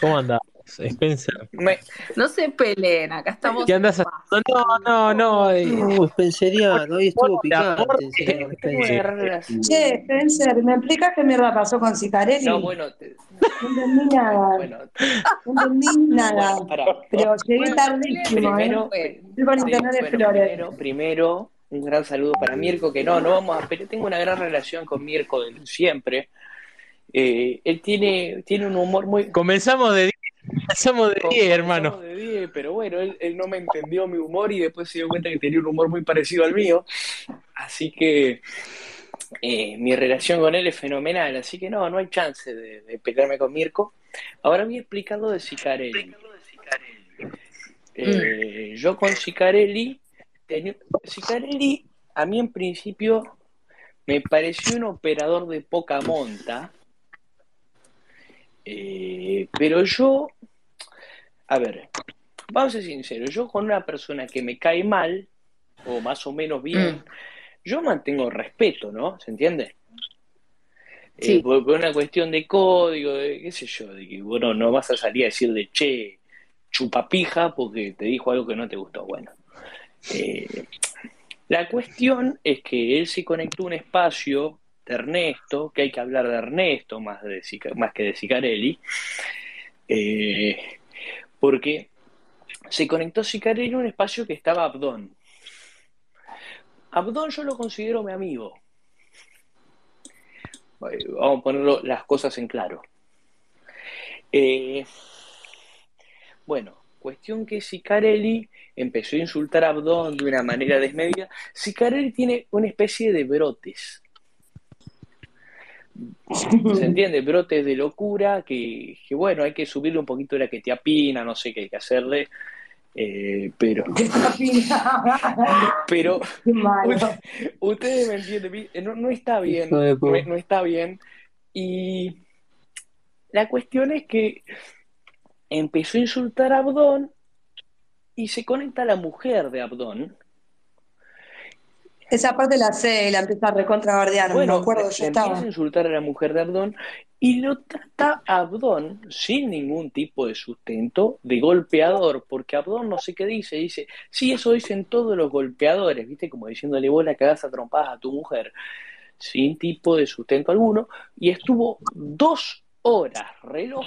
¿Cómo andás, Spencer? Me- no se peleen, acá estamos. ¿Qué andas haciendo? No, no, no. eh, Uh, Spenceriano, hoy estuvo picante, señor Spencer. Che, Spencer, ¿me explicas qué mierda pasó con Sicarelli? No, bueno, te- No entendí nada. bueno, No entendí nada. bueno, pará. Pero llegué Bueno, tardísimo, ¿eh? primero, Estoy con sí, internet de Flores. primero, primero, un gran saludo para Mirko, que no, no vamos a pero tengo una gran relación con Mirko de siempre. Eh, él tiene, tiene un humor muy Comenzamos de 10, comenzamos de 10, Comenzamos hermano. de 10, pero bueno, él, él no me entendió mi humor y después se dio cuenta que tenía un humor muy parecido al mío. Así que eh, mi relación con él es fenomenal. Así que no, no hay chance de, de pelearme con Mirko. Ahora voy a explicar lo de Sicarelli. Eh, yo con Sicarelli, Sicarelli a mí en principio me pareció un operador de poca monta. Eh, pero yo, a ver, vamos a ser sinceros, yo con una persona que me cae mal, o más o menos bien, Mm. yo mantengo respeto, ¿no? ¿Se entiende? Eh, Sí. por, por una cuestión de código, de qué sé yo, de que bueno, no vas a salir a decirle, che, chupapija, porque te dijo algo que no te gustó. Bueno, eh, la cuestión es que él se conectó a un espacio de Ernesto, que hay que hablar de Ernesto más, de, más que de Sicarelli, eh, porque se conectó Sicarelli a un espacio que estaba Abdón. Abdón yo lo considero mi amigo. Vamos a poner las cosas en claro. Eh, bueno, cuestión que Sicarelli empezó a insultar a Abdón de una manera desmedida. Sicarelli tiene una especie de brotes. ¿Se entiende? Brotes de locura que, que, bueno, hay que subirle un poquito la que te apina, no sé qué hay que hacerle. eh, pero, pero. Usted- Ustedes me entienden, vi- no, no está bien, no, no está bien. Y la cuestión es que empezó a insultar a Abdón y se conecta a la mujer de Abdón. Esa parte la sé, la empieza a recontra bardear, Bueno, me acuerdo, yo le empieza estaba. a insultar a la mujer de Abdón y lo trata a Abdón sin ningún tipo de sustento de golpeador, porque Abdón no sé qué dice, dice, sí, eso dicen todos los golpeadores, ¿viste? Como diciéndole vos la cagás a trompadas a tu mujer, sin tipo de sustento alguno, y estuvo dos horas, reloj,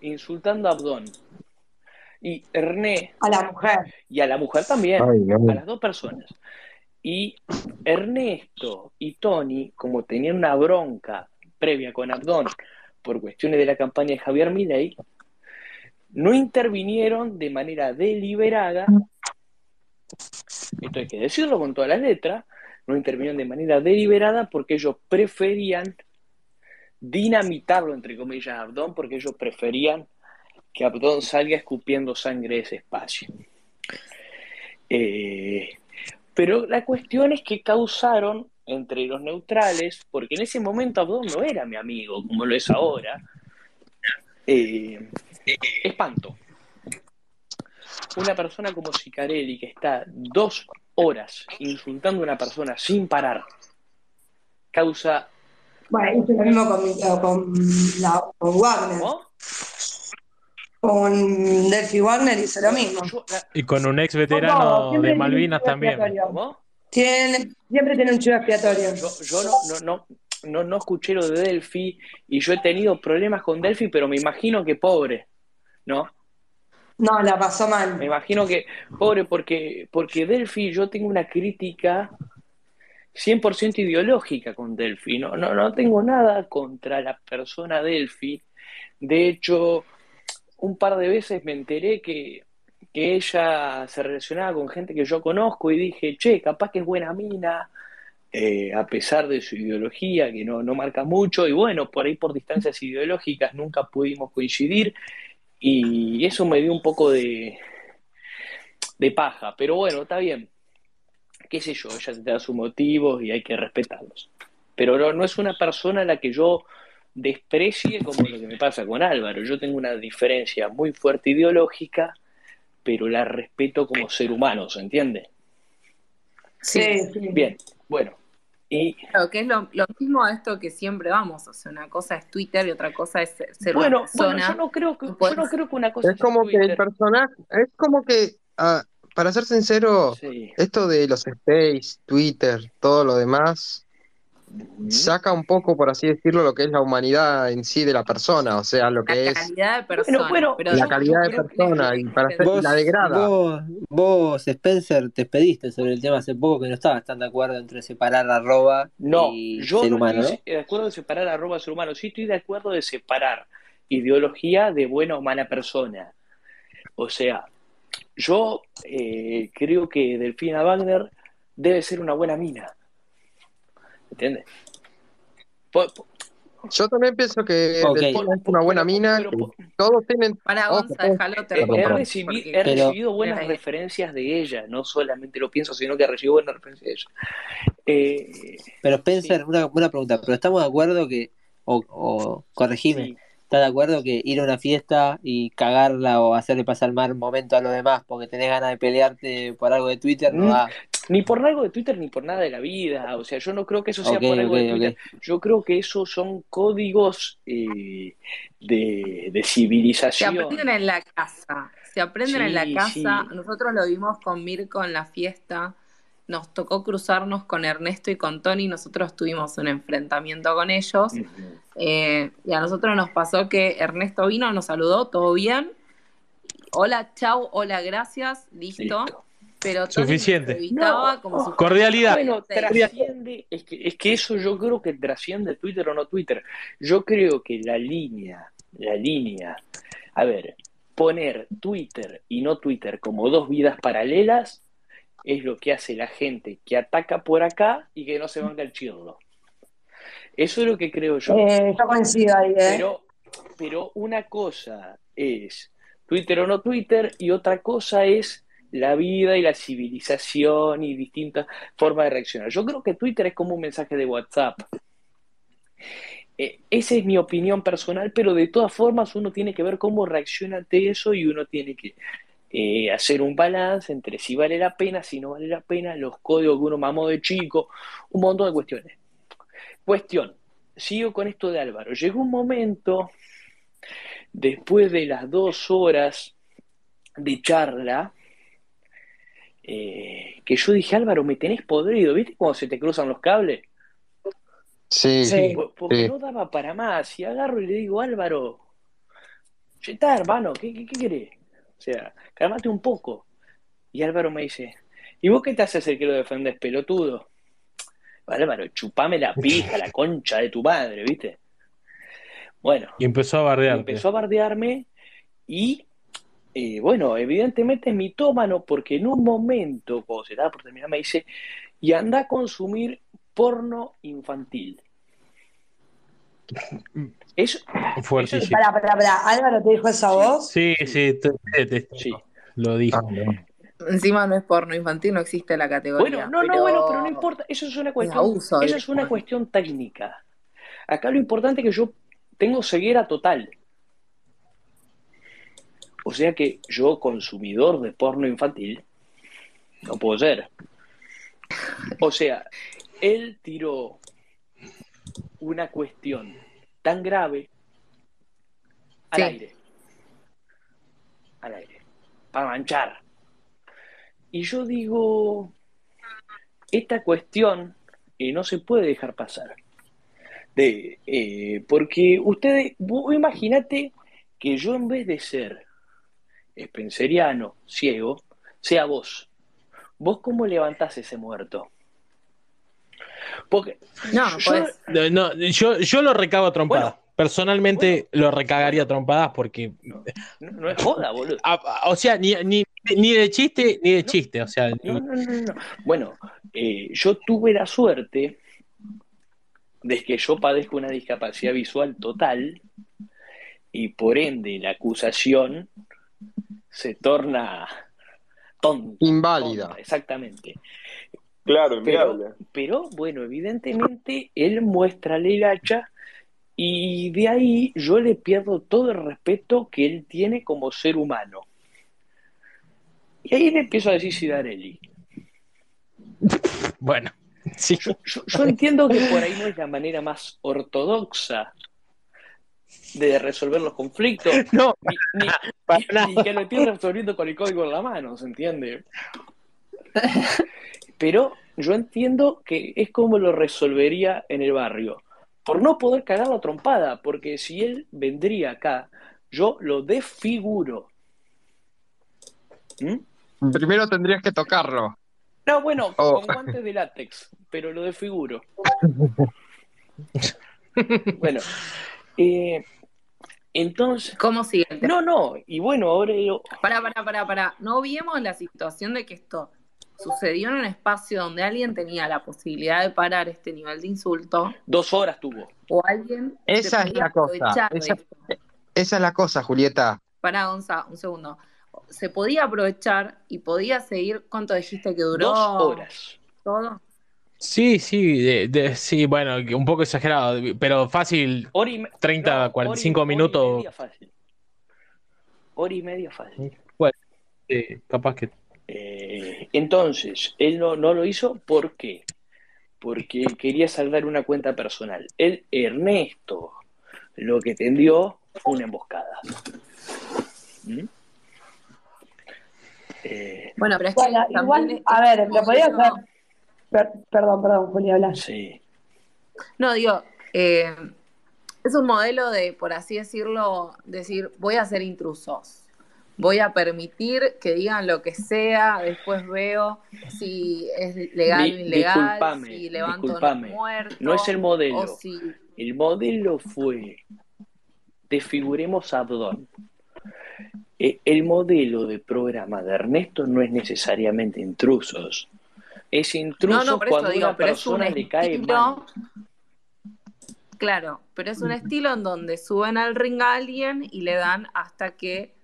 insultando a Abdón. Y Erné, A la mujer. y a la mujer también Ay, a las dos personas. Y Ernesto y Tony, como tenían una bronca previa con Abdón por cuestiones de la campaña de Javier Milei, no intervinieron de manera deliberada, esto hay que decirlo con todas las letras, no intervinieron de manera deliberada porque ellos preferían dinamitarlo, entre comillas, a Abdón, porque ellos preferían que Abdón salga escupiendo sangre de ese espacio. Eh, pero la cuestión es que causaron entre los neutrales, porque en ese momento Abdón no era mi amigo, como lo es ahora, eh, espanto. Una persona como Sicarelli, que está dos horas insultando a una persona sin parar, causa... Bueno, hice lo mismo con, con, la, con Wagner. ¿Cómo? Con Delphi Wagner hizo lo mismo. Y con un ex veterano de Malvinas también. Tiene- siempre tiene un chivo expiatorio. Yo, yo no, no, no, no, no escuché lo de Delphi y yo he tenido problemas con Delphi, pero me imagino que pobre, ¿no? No, la pasó Me mal. imagino que pobre porque, porque Delphi yo tengo una crítica 100% ideológica con Delphi, no, no, no tengo nada contra la persona Delphi. De hecho, un par de veces me enteré que, que ella se relacionaba con gente que yo conozco y dije, che, capaz que es buena mina, eh, a pesar de su ideología, que no, no marca mucho, y bueno, por ahí por distancias ideológicas nunca pudimos coincidir, y eso me dio un poco de, de paja, pero bueno, está bien, qué sé yo, ella te da sus motivos y hay que respetarlos. Pero no, no es una persona a la que yo desprecie como lo que me pasa con Álvaro. Yo tengo una diferencia muy fuerte ideológica, pero la respeto como ser humano, ¿se entiende? Sí, sí. Bien, bueno, Y Claro, que es lo, lo mismo a esto que siempre vamos. O sea, una cosa es Twitter y otra cosa es ser, bueno, una persona. bueno, yo no creo que, yo no creo que una cosa Es como que el personaje, es como que, ah, para ser sincero, Sí. esto de los space, Twitter, todo lo demás. Saca un poco, por así decirlo, lo que es la humanidad en sí de la persona, o sea, lo la que es calidad de persona. bueno, pero la calidad de persona y para hacer, Vos, la degrada. vos, vos, Spencer, te expediste sobre el tema hace poco que no estabas tan de acuerdo entre separar arroba No, y yo ser no humano, estoy de acuerdo de separar arroba ser humano. Sí estoy de acuerdo de separar ideología de buena o mala persona. O sea, yo eh, creo que Delfina Wagner debe ser una buena mina. ¿Entiendes? Yo también pienso que es una buena mina, pero- que pero- todos tienen, Para Gonza, ojo. déjalo He, he he recibido buenas Pero- referencias de ella, no solamente lo pienso, sino que recibo buenas referencias de ella. Eh, Pero Spencer, Sí. una, una pregunta, pero estamos de acuerdo que, o, o corregime, sí. ¿estás de acuerdo que ir a una fiesta y cagarla o hacerle pasar mal momento a los demás porque tenés ganas de pelearte por algo de Twitter no Mm, va? Ni por algo de Twitter ni por nada de la vida. O sea, yo no creo que eso sea por algo de Twitter. Yo creo que esos son códigos eh, de, de Se civilización. aprenden en la casa. Se aprenden en la casa. sí. Nosotros lo vimos con Mirko en la fiesta. Nos tocó cruzarnos con Ernesto y con Tony. Nosotros tuvimos un enfrentamiento con ellos. Eh, y a nosotros nos pasó que Ernesto vino, nos saludó, todo bien. Hola, chau, hola, gracias, listo. Listo. Pero Suficiente. No, como si Cordialidad. Bueno, trasciende, es que, es que eso yo creo que trasciende Twitter o no Twitter. Yo creo que la línea, la línea, a ver, poner Twitter y no Twitter como dos vidas paralelas es lo que hace la gente que ataca por acá y que no se banca el chirlo. Eso es lo que creo yo. Eh, yo coincido ahí, ¿eh? Pero, pero una cosa es Twitter o no Twitter y otra cosa es la vida y la civilización y distintas formas de reaccionar. Yo creo que Twitter es como un mensaje de WhatsApp. Eh, esa es mi opinión personal, pero de todas formas uno tiene que ver cómo reacciona ante eso y uno tiene que eh, hacer un balance entre si vale la pena, si no vale la pena, los códigos que uno mamó de chico, un montón de cuestiones. Cuestión, sigo con esto de Álvaro. Llegó un momento, después de las dos horas de charla, eh, que yo dije, Álvaro, me tenés podrido, ¿viste cuando se te cruzan los cables? Sí, Sí. Po- Porque Sí. no daba para más. Y agarro y le digo, Álvaro, ya está, hermano, ¿qué, qué, qué querés? O sea, cálmate un poco. Y Álvaro me dice, ¿y vos qué te haces el que lo defendés, pelotudo? Álvaro, chupame la pija, la concha de tu madre, ¿viste? Bueno, Y empezó a bardearte. empezó a bardearme y, eh, bueno, evidentemente es mitómano porque en un momento, cuando se estaba por terminar, me dice, y anda a consumir porno infantil. Eso, Fuertísimo. Pará, pará, pará. ¿Álvaro te dijo eso a vos? Sí, sí, te- te detesto. sí. Lo dijo. Ah, no. Encima no es porno infantil, no existe la categoría. Bueno, no, no, bueno, pero no importa, eso es una cuestión, abuso eso es una cuestión técnica. Acá lo importante es que yo tengo ceguera total. O sea que yo, consumidor de porno infantil, no puedo ser. O sea, él tiró una cuestión tan grave al Sí. aire. Al aire. Para manchar. Y yo digo, esta cuestión eh, no se puede dejar pasar. De, eh, porque ustedes, vos imagínate que yo en vez de ser spenceriano, ciego, sea vos. ¿Vos cómo levantás ese muerto? Porque No, no yo- podés. No, yo, yo lo recago a trompadas. Bueno, Personalmente lo recagaría a trompadas porque. no, no es joda, boludo. o sea, ni, ni, ni de chiste ni de No. chiste. O sea, no, no, no. Bueno, eh, yo tuve la suerte de que yo padezco una discapacidad visual total y por ende la acusación se torna tonta. Inválida. tonta, exactamente. Claro, Pero, inviable. pero bueno, evidentemente él muestra el hacha y de ahí yo le pierdo todo el respeto que él tiene como ser humano. Y ahí le empiezo a decir Sidarelli. bueno. Sí. Yo, yo- yo entiendo que por ahí no es la manera más ortodoxa de resolver los conflictos, No, ni, para que lo estés resolviendo con el código en la mano, ¿se entiende? Pero yo entiendo que es como lo resolvería en el barrio. Por no poder cagar la trompada, porque si él vendría acá, yo lo desfiguro. ¿Mm? Primero tendrías que tocarlo. No, bueno, Oh. con guantes de látex, pero lo desfiguro. Bueno, eh, entonces, ¿Cómo siguiente? no, no, y bueno, ahora yo- Pará, pará, pará, pará. No olvidemos la situación de que esto sucedió en un espacio donde alguien tenía la posibilidad de parar este nivel de insulto dos horas tuvo. o alguien Esa es la cosa. Esa es la cosa, Julieta. Pará, Gonza, un segundo. Se podía aprovechar y podía seguir. ¿Cuánto dijiste que duró? Dos horas. Todo. Sí, sí, de- de- sí, bueno, un poco exagerado, pero fácil, Hora y me- 30, no, hora y- 45 hora y minutos. media fácil. Hora y media fácil. sí, capaz que. Eh, entonces, él no, no lo hizo, ¿por qué? Porque quería saldar una cuenta personal. Él, Ernesto, lo que tendió fue una emboscada. ¿Mm? Eh, Bueno, pero es que Bueno, también igual, a ver, lo podía hacer. Per- perdón, perdón, Julia, sí. No, digo, eh, es un modelo de, por así decirlo, decir, voy a ser intrusos. Voy a permitir que digan lo que sea, después veo si es legal Di- o ilegal, disculpame, si levanto disculpame. no muerto, No es el modelo. si El modelo fue desfiguremos a Abdón. Eh, El modelo de programa de Ernesto no es necesariamente intrusos. Es intruso No, no, por cuando digo, una pero es un persona cae mal. estilo. Claro, pero es un estilo en donde suben al ring a alguien y le dan hasta que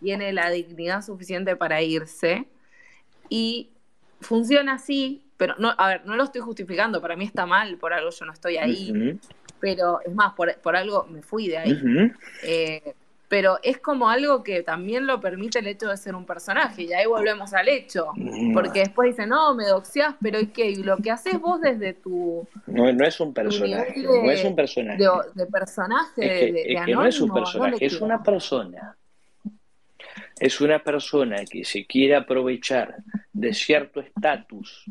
tiene la dignidad suficiente para irse. Y funciona así, pero no, a ver, no lo estoy justificando, para mí está mal, por algo yo no estoy ahí, pero es más, por, por algo me fui de ahí. Eh, pero es como algo que también lo permite el hecho de ser un personaje, y ahí volvemos al hecho. Porque después dicen, no, me doxeás, pero ¿y qué? Y lo que haces vos desde tu No, no es un personaje, de- no es un personaje. de, de personaje, Es que, de, de es que no es un personaje, ¿dónde es una persona. Es una persona que se quiere aprovechar de cierto estatus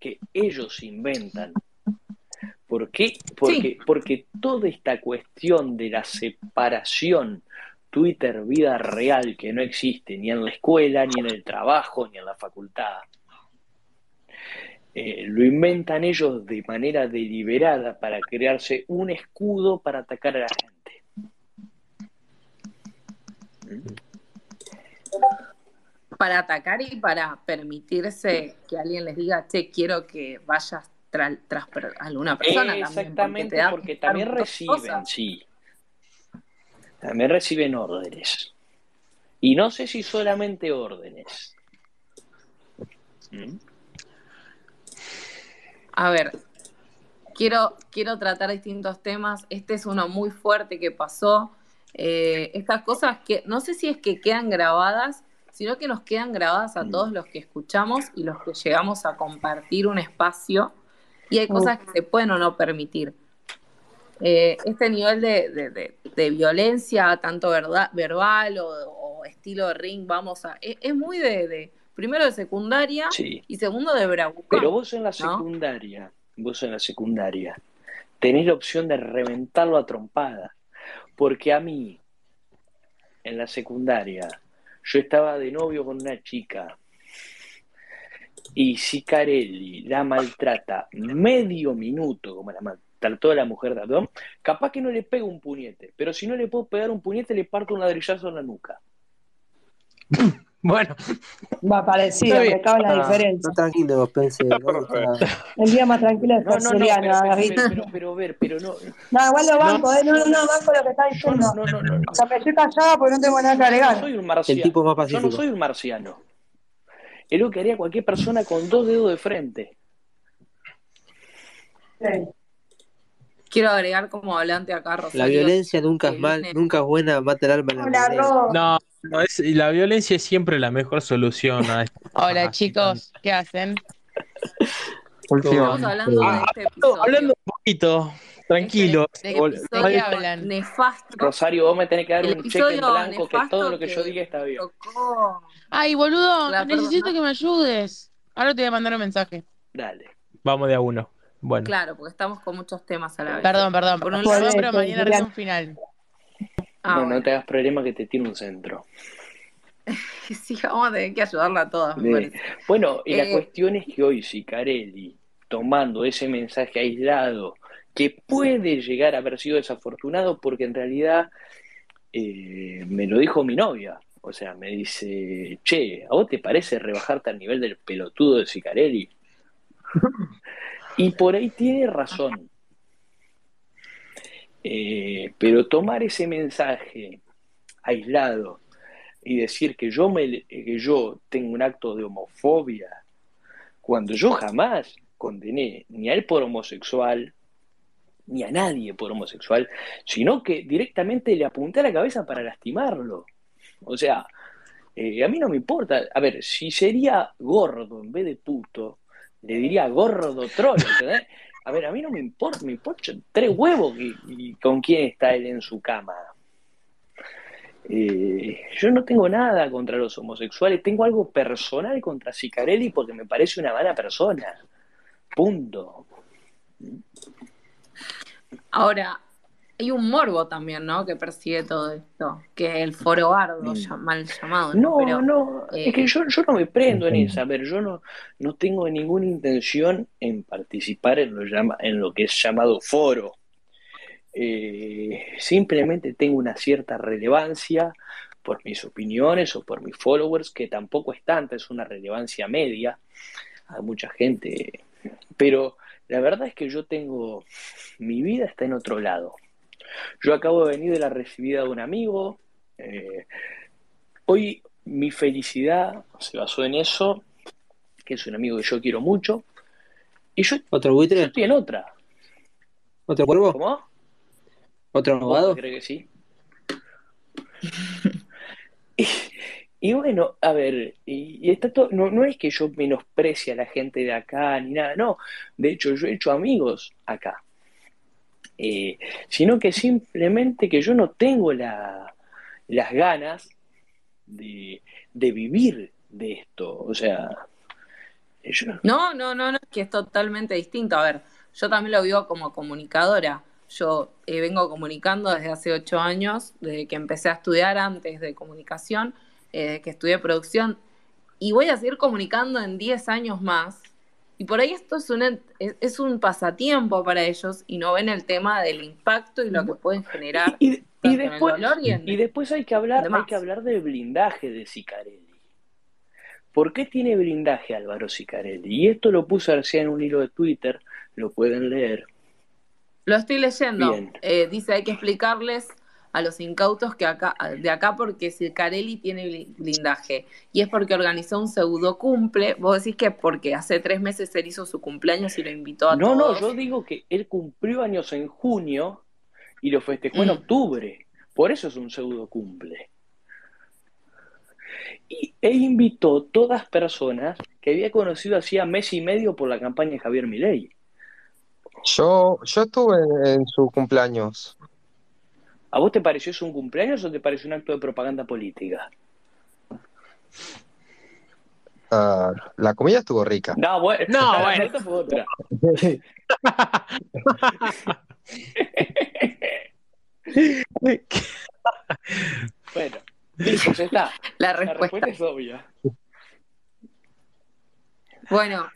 que ellos inventan. ¿Por qué? Porque, porque toda esta cuestión de la separación Twitter-vida real que no existe ni en la escuela, ni en el trabajo, ni en la facultad, eh, lo inventan ellos de manera deliberada para crearse un escudo para atacar a la gente. Para atacar y para permitirse que alguien les diga, che, quiero que vayas tra- tras alguna persona. Exactamente, porque, también reciben, cosas. sí. También reciben órdenes. Y no sé si solamente órdenes. ¿Mm? A ver, quiero, quiero tratar distintos temas. Este es uno muy fuerte que pasó. Eh, estas cosas que no sé si es que quedan grabadas, sino que nos quedan grabadas a todos los que escuchamos y los que llegamos a compartir un espacio. Y hay cosas que se pueden o no permitir. Eh, este nivel de, de- de- de violencia, tanto verdad, verbal o, o estilo ring, vamos a. Es, es muy de, de- Primero de secundaria Sí. y segundo de bravucón. Pero vos en la secundaria, vos en la secundaria, tenés la opción de reventarlo a trompada. Porque a mí, en la secundaria, yo estaba de novio con una chica y si Carelli la maltrata medio minuto, como la maltrató a la mujer de Adón, capaz que no le pego un puñete, pero si no le puedo pegar un puñete, le parto un ladrillazo en la nuca. Bueno, Va parecido, me cabe la Ah, diferencia. No, tranquilo, pensé. ¿no? El día más tranquilo es No, no, no, pero, pero, David. pero, pero, pero, ver, pero no, No, igual lo banco, ¿eh? No, no, no, banco lo que está diciendo. no, no, no, no. O sea, me estoy callada porque no tengo nada que Yo no agregar. soy un marciano. El tipo más Yo no soy un marciano. Es lo que haría cualquier persona con dos dedos de frente. Sí. Quiero agregar como hablante acá, Rosario. La violencia nunca es mal, viene- nunca es buena, mata el alma en la Hola, no, no es, la violencia es siempre la mejor solución a esto. Hola chicos, ¿qué hacen? Última. Estamos hablando de este episodio. Hablando un poquito, tranquilo. Este ¿De qué episodio hablan? nefasto. Rosario, vos me tenés que dar El un cheque en blanco que todo lo que, que- yo diga está bien. Tocó. Ay, boludo, La necesito perdona. que me ayudes. Ahora te voy a mandar un mensaje. Dale. Vamos de a uno. Bueno. Claro, porque estamos con muchos temas a la vez. Perdón, perdón. Por un lado- pero mañana recién un final. Ah, no, bueno. no te hagas problema que te tiro un centro. Sí, vamos a tener que ayudarla a todas, De- parece. Bueno, y la Eh, cuestión es que hoy Sicarelli, tomando ese mensaje aislado, que puede llegar a haber sido desafortunado porque en realidad eh, me lo dijo mi novia. O sea, me dice, che, ¿a vos te parece rebajarte al nivel del pelotudo de Sicarelli? y por ahí tiene razón. Eh, pero tomar ese mensaje aislado y decir que yo, me, que yo tengo un acto de homofobia, cuando yo jamás condené ni a él por homosexual, ni a nadie por homosexual, sino que directamente le apunté a la cabeza para lastimarlo. O sea, eh, a mí no me importa. A ver, si sería gordo en vez de puto, le diría gordo troll, ¿entendés? A ver, a mí no me importa, me importa tres huevos y, con quién está él en su cama. Eh, yo no tengo nada contra los homosexuales, tengo algo personal contra Sicarelli porque me parece una mala persona. Punto. Ahora, hay un morbo también, ¿no? Que persigue todo esto, que es el foro bardo, Mm. ya- mal llamado. No, Pero, no, eh, es que yo, yo no me prendo en esa. A ver, yo no, no tengo ninguna intención en participar en lo, llama, en lo que es llamado foro. Eh, simplemente tengo una cierta relevancia por mis opiniones o por mis followers, que tampoco es tanta, es una relevancia media. Hay mucha gente, pero la verdad es que yo tengo, mi vida está en otro lado. Yo acabo de venir de la recibida de un amigo. eh, hoy mi felicidad se basó en eso, que es un amigo que yo quiero mucho. Y yo, ¿Otro yo buitre? estoy en otra. ¿Otro cuervo? ¿Cómo? ¿Otro ¿Vos abogado? crees que sí? y, y bueno, a ver, y, y está todo, no, no es que yo menosprecie a la gente de acá ni nada, no. De hecho, yo he hecho amigos acá. Eh, sino que simplemente que yo no tengo la, las ganas de, de vivir de esto. O sea, yo, No, no, no, no, es que es totalmente distinto. A ver, yo también lo vivo como comunicadora. Yo eh, vengo comunicando desde hace ocho años, desde que empecé a estudiar antes de comunicación, eh, desde que estudié producción, y voy a seguir comunicando en 10 años más. Y por ahí esto es un, es, un pasatiempo para ellos y no ven el tema del impacto y lo que pueden generar. y, después, dolor y en- y después hay que hablar, hay que hablar del blindaje de Sicarelli. ¿Por qué tiene blindaje Álvaro Sicarelli? Y esto lo puse recién en un hilo de Twitter, lo pueden leer. Lo estoy leyendo. Eh, dice hay que explicarles a los incautos que acá, de acá porque Circarelli tiene bli- blindaje. Y es porque organizó un pseudo cumple. Vos decís que porque hace tres meses él hizo su cumpleaños y lo invitó a No, no, todos. yo digo que él cumplió años en junio y lo festejó en Mm. octubre. Por eso es un pseudo cumple. Y, e invitó todas personas que había conocido hacía mes y medio por la campaña de Javier Milei. Yo, yo estuve en, en su cumpleaños. ¿A vos te pareció eso un cumpleaños o te pareció un acto de propaganda política? Ah, la comida estuvo rica. No, bueno, No, la bueno. nota fue otra. Bueno, listo, ya está. La La respuesta. respuesta es obvia. Bueno,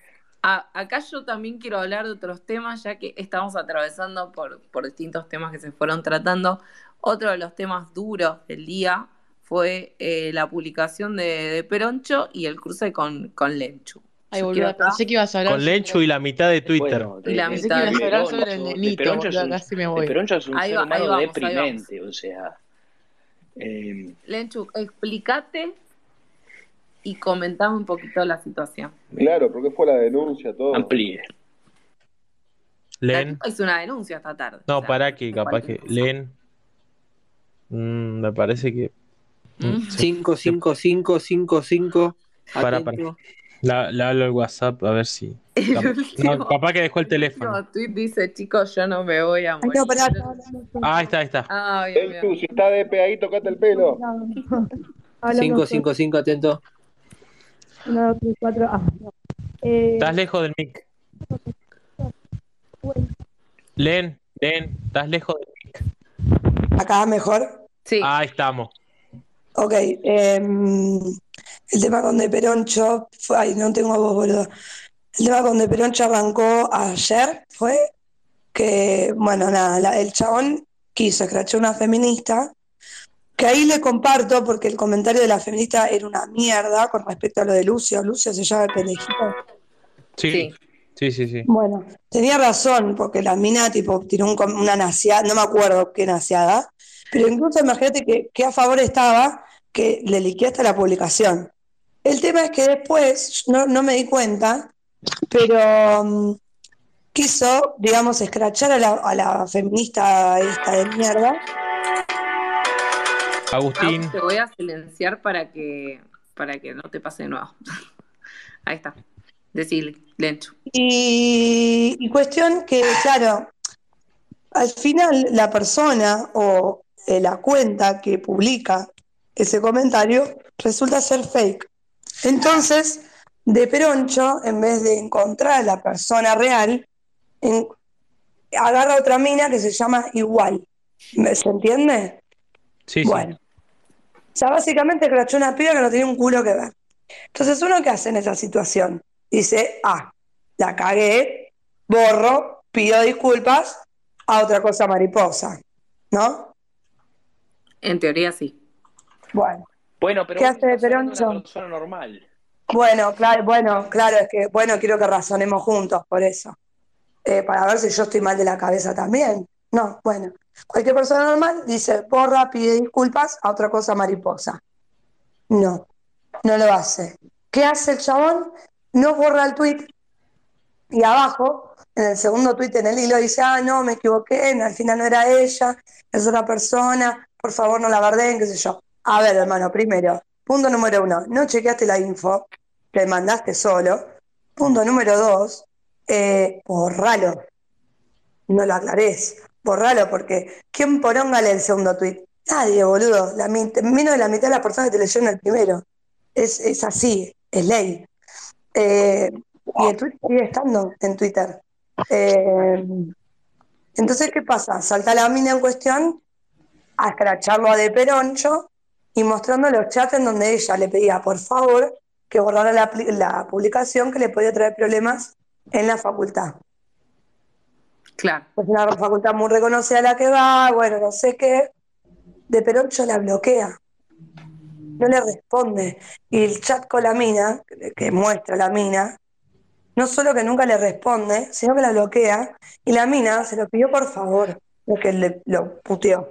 a- acá yo también quiero hablar de otros temas, ya que estamos atravesando por, por distintos temas que se fueron tratando. Otro de los temas duros del día fue eh, la publicación de, de Peroncho y el cruce con, con Lenchu. Ay, boludo, pensé que ibas a hablar Con Lenchu y la mitad de Twitter. Bueno, Y la mitad que ibas a de hablar Peroncho, sobre el de nenito, Peroncho es un- casi me de voy. Peroncho es un Ahí ser va- ahí humano vamos, ahí deprimente, o sea. eh, Lenchu, explícate y comentame un poquito la situación. Claro, porque fue la denuncia, todo. amplíe. Len. Hice una denuncia esta tarde. No, O sea, para que es capaz que. Len. Mm, me parece que. Mm. Sí. 5, 5, 5, 5, 5. Para, para. La, le hablo al WhatsApp a ver si. El Cap- último, no, capaz que dejó el teléfono. tweet dice, chicos, yo no me voy a Ay, morir. no, pará. Ah, ahí está, ahí está. Ah, bien, si está DP ahí, tocate el pelo. Hablando 5, solo. 5, 5, atento. Uno, dos, tres, cuatro. Ah, no. Eh, Estás lejos del mic. Len, Len, estás lejos del mic. Acá mejor. Sí, Ahí estamos. Ok. em, el tema con De Peroncho. Fue, ay, no tengo voz, boludo. El tema con De Peroncho arrancó ayer, fue que, bueno, nada, la- el chabón quiso escrachar una feminista. Que ahí le comparto porque el comentario de la feminista era una mierda con respecto a lo de Lucio. Lucio se llama el pendejito. Sí, Sí. Sí, sí, sí. Bueno, tenía razón, porque la mina tipo tiró un com- una naciada, no me acuerdo qué naciada, pero incluso imagínate que, que a favor estaba que le liqueaste la publicación. El tema es que después, no, no me di cuenta, pero mm, quiso, digamos, escrachar a la, a la feminista esta de mierda. Agustín, Agus, te voy a silenciar para que, para que no te pase de nuevo. Ahí está. Decirle, Lencho. Y, y cuestión que, claro, al final la persona o eh, la cuenta que publica ese comentario resulta ser fake. Entonces, de Peroncho, en vez de encontrar a la persona real, en- agarra otra mina que se llama igual. ¿Me- ¿Se entiende? sí, sí. Bueno. O sea, básicamente escrachó una piba que no tenía un culo que ver. Entonces, ¿uno qué hace en esa situación? Dice, ah, la cagué, borro, pido disculpas a otra cosa mariposa, ¿no? En teoría sí. Bueno, Bueno, pero ¿Qué hace de Peroncho? una persona normal. bueno, claro, bueno, claro, es que, bueno, quiero que razonemos juntos por eso. Eh, para ver si yo estoy mal de la cabeza también. No, bueno, cualquier persona normal dice, borra, pide disculpas a otra cosa mariposa. No, no lo hace. ¿Qué hace el chabón? No borra el tweet y abajo, en el segundo tweet en el hilo, dice, ah, no, me equivoqué, al final no era ella, es otra persona, por favor no la bardeen, qué sé yo. A ver, hermano, primero, punto número uno, no chequeaste la info, le mandaste solo. Punto número dos, eh, borralo, no lo aclarés, borralo, porque ¿quién poronga lee el segundo tweet? Nadie, boludo, menos de la mitad de las personas que te leyeron el primero. Es, es así, es ley. Eh, y estando en Twitter. Eh, entonces, ¿qué pasa? Salta la mina en cuestión a escracharlo a De Peroncho y mostrando los chats en donde ella le pedía, por favor, que borrara la, publicación que le podía traer problemas en la facultad. Claro. Pues una facultad muy reconocida a la que va, bueno, no sé qué. De Peroncho la bloquea. No le responde. Y el chat con la mina, que- muestra la mina, no solo que nunca le responde, sino que la bloquea. Y la mina se lo pidió por favor, lo que le, lo puteó.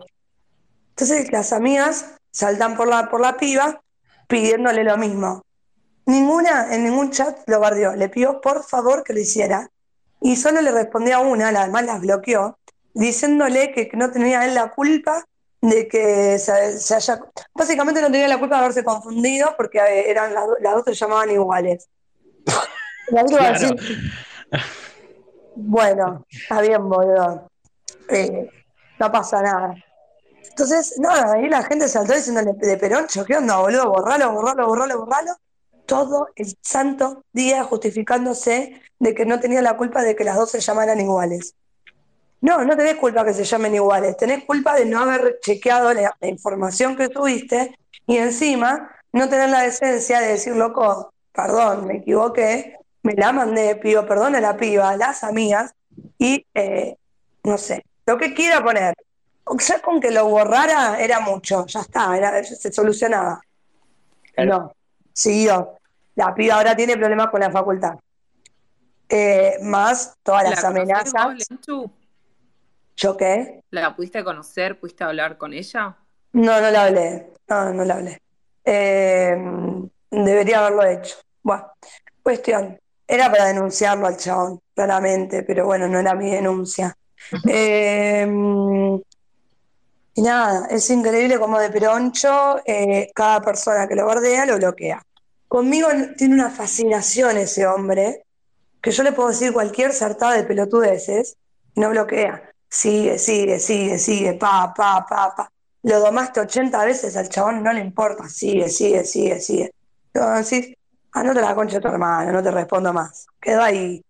Entonces las amigas saltan por la, por la piba pidiéndole lo mismo. Ninguna, en ningún chat lo bardeó. Le pidió por favor que lo hiciera. Y solo le respondió a una, la las bloqueó, diciéndole que no tenía él la culpa de que se, se haya... Básicamente no tenía la culpa de haberse confundido porque eh, eran las, las dos se llamaban iguales. Claro. decir, bueno, está bien, boludo. Eh, no pasa nada. Entonces, nada, ahí la gente saltó diciéndole de Peroncho, ¿qué onda, boludo? Borralo, borralo, borralo, borralo. Todo el santo día justificándose de que no tenía la culpa de que las dos se llamaran iguales. No, no tenés culpa que se llamen iguales, tenés culpa de no haber chequeado la, la información que tuviste y encima no tener la decencia de decir, loco, perdón, me equivoqué, me la mandé, pido perdón a la piba, a las amigas y eh, no sé, lo que quiera poner. Ya con que lo borrara era mucho, ya está, era, se solucionaba. Claro. No, siguió. La piba ahora tiene problemas con la facultad. Eh, más todas ¿La las amenazas. ¿Yo qué? ¿La pudiste conocer? ¿Pudiste hablar con ella? No, no la hablé. No, no la hablé. Eh, debería haberlo hecho. Bueno, cuestión. Era para denunciarlo al chabón, claramente, pero bueno, no era mi denuncia. Eh, y nada, es increíble como de Peroncho, eh, cada persona que lo bardea lo bloquea. Conmigo tiene una fascinación ese hombre, que yo le puedo decir cualquier sartada de pelotudeces y no bloquea. Sigue, sigue, sigue, sigue, pa, pa, pa, pa. Lo domaste 80 veces, al chabón no le importa, sigue, sigue, sigue, sigue. Vos decís, anota la concha tu hermano, no te respondo más. Quedó ahí.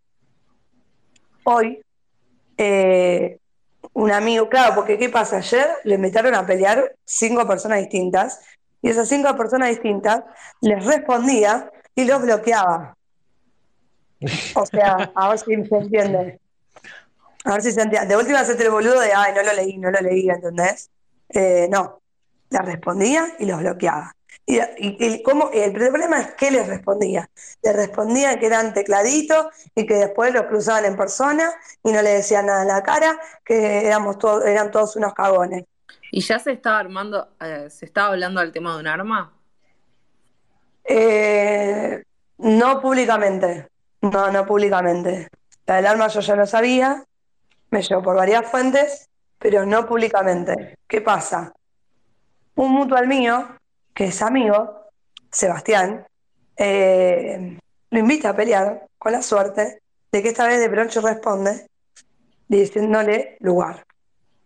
Hoy, eh, un amigo, claro, porque ¿qué pasa? Ayer le invitaron a pelear cinco personas distintas y esas cinco personas distintas les respondía y los bloqueaba. O sea, a ver si se entiende. A ver si se entiende. De última hacerte el boludo de, ay, no lo leí, no lo leí, ¿entendés? Eh, no, les respondía y los bloqueaba. Y, y- y cómo- el problema es que les respondía. Les respondía que eran tecladitos y que después los cruzaban en persona y no le decían nada en la cara, que éramos todos, eran todos unos cagones. ¿Y ya se estaba armando, eh, se estaba hablando del tema de un arma? Eh, no públicamente, no, no públicamente. La del arma yo ya lo sabía, me llegó por varias fuentes, pero no públicamente. ¿Qué pasa? Un mutual mío, que es amigo, Sebastián, eh, lo invita a pelear con la suerte de que esta vez de Broncho responde diciéndole lugar,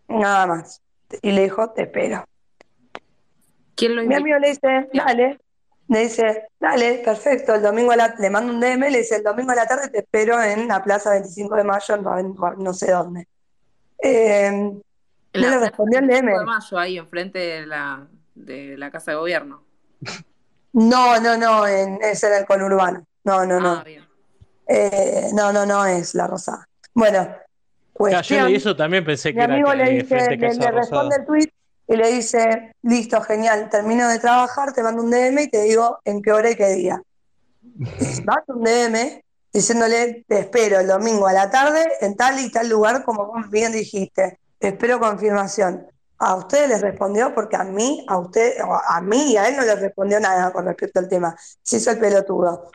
nada más. Y le dijo, te espero. ¿Quién lo Mi invitó? amigo le dice, dale, le dice, dale, perfecto, el domingo a la, le mando un DM, le dice, el domingo a la tarde te espero en la plaza 25 de mayo, no, en- no sé dónde. Eh, no la le respondió el 25 de DM. mayo, ahí enfrente de la, de la Casa de Gobierno. No, no, no, en, es en el conurbano. No, no, no. Ah, bien. Eh, no, no, no es la Rosada. Bueno, Claro, yo cuestión. leí eso también pensé Mi que era amigo le eh, dice, le, le responde el tweet y le dice, listo, genial, termino de trabajar, te mando un DM y te digo en qué hora y qué día. Manda un DM diciéndole, te espero el domingo a la tarde en tal y tal lugar, como bien dijiste. Te espero confirmación. A ustedes les respondió porque a mí, a usted, a mí y a él no les respondió nada con respecto al tema. Se hizo el pelotudo.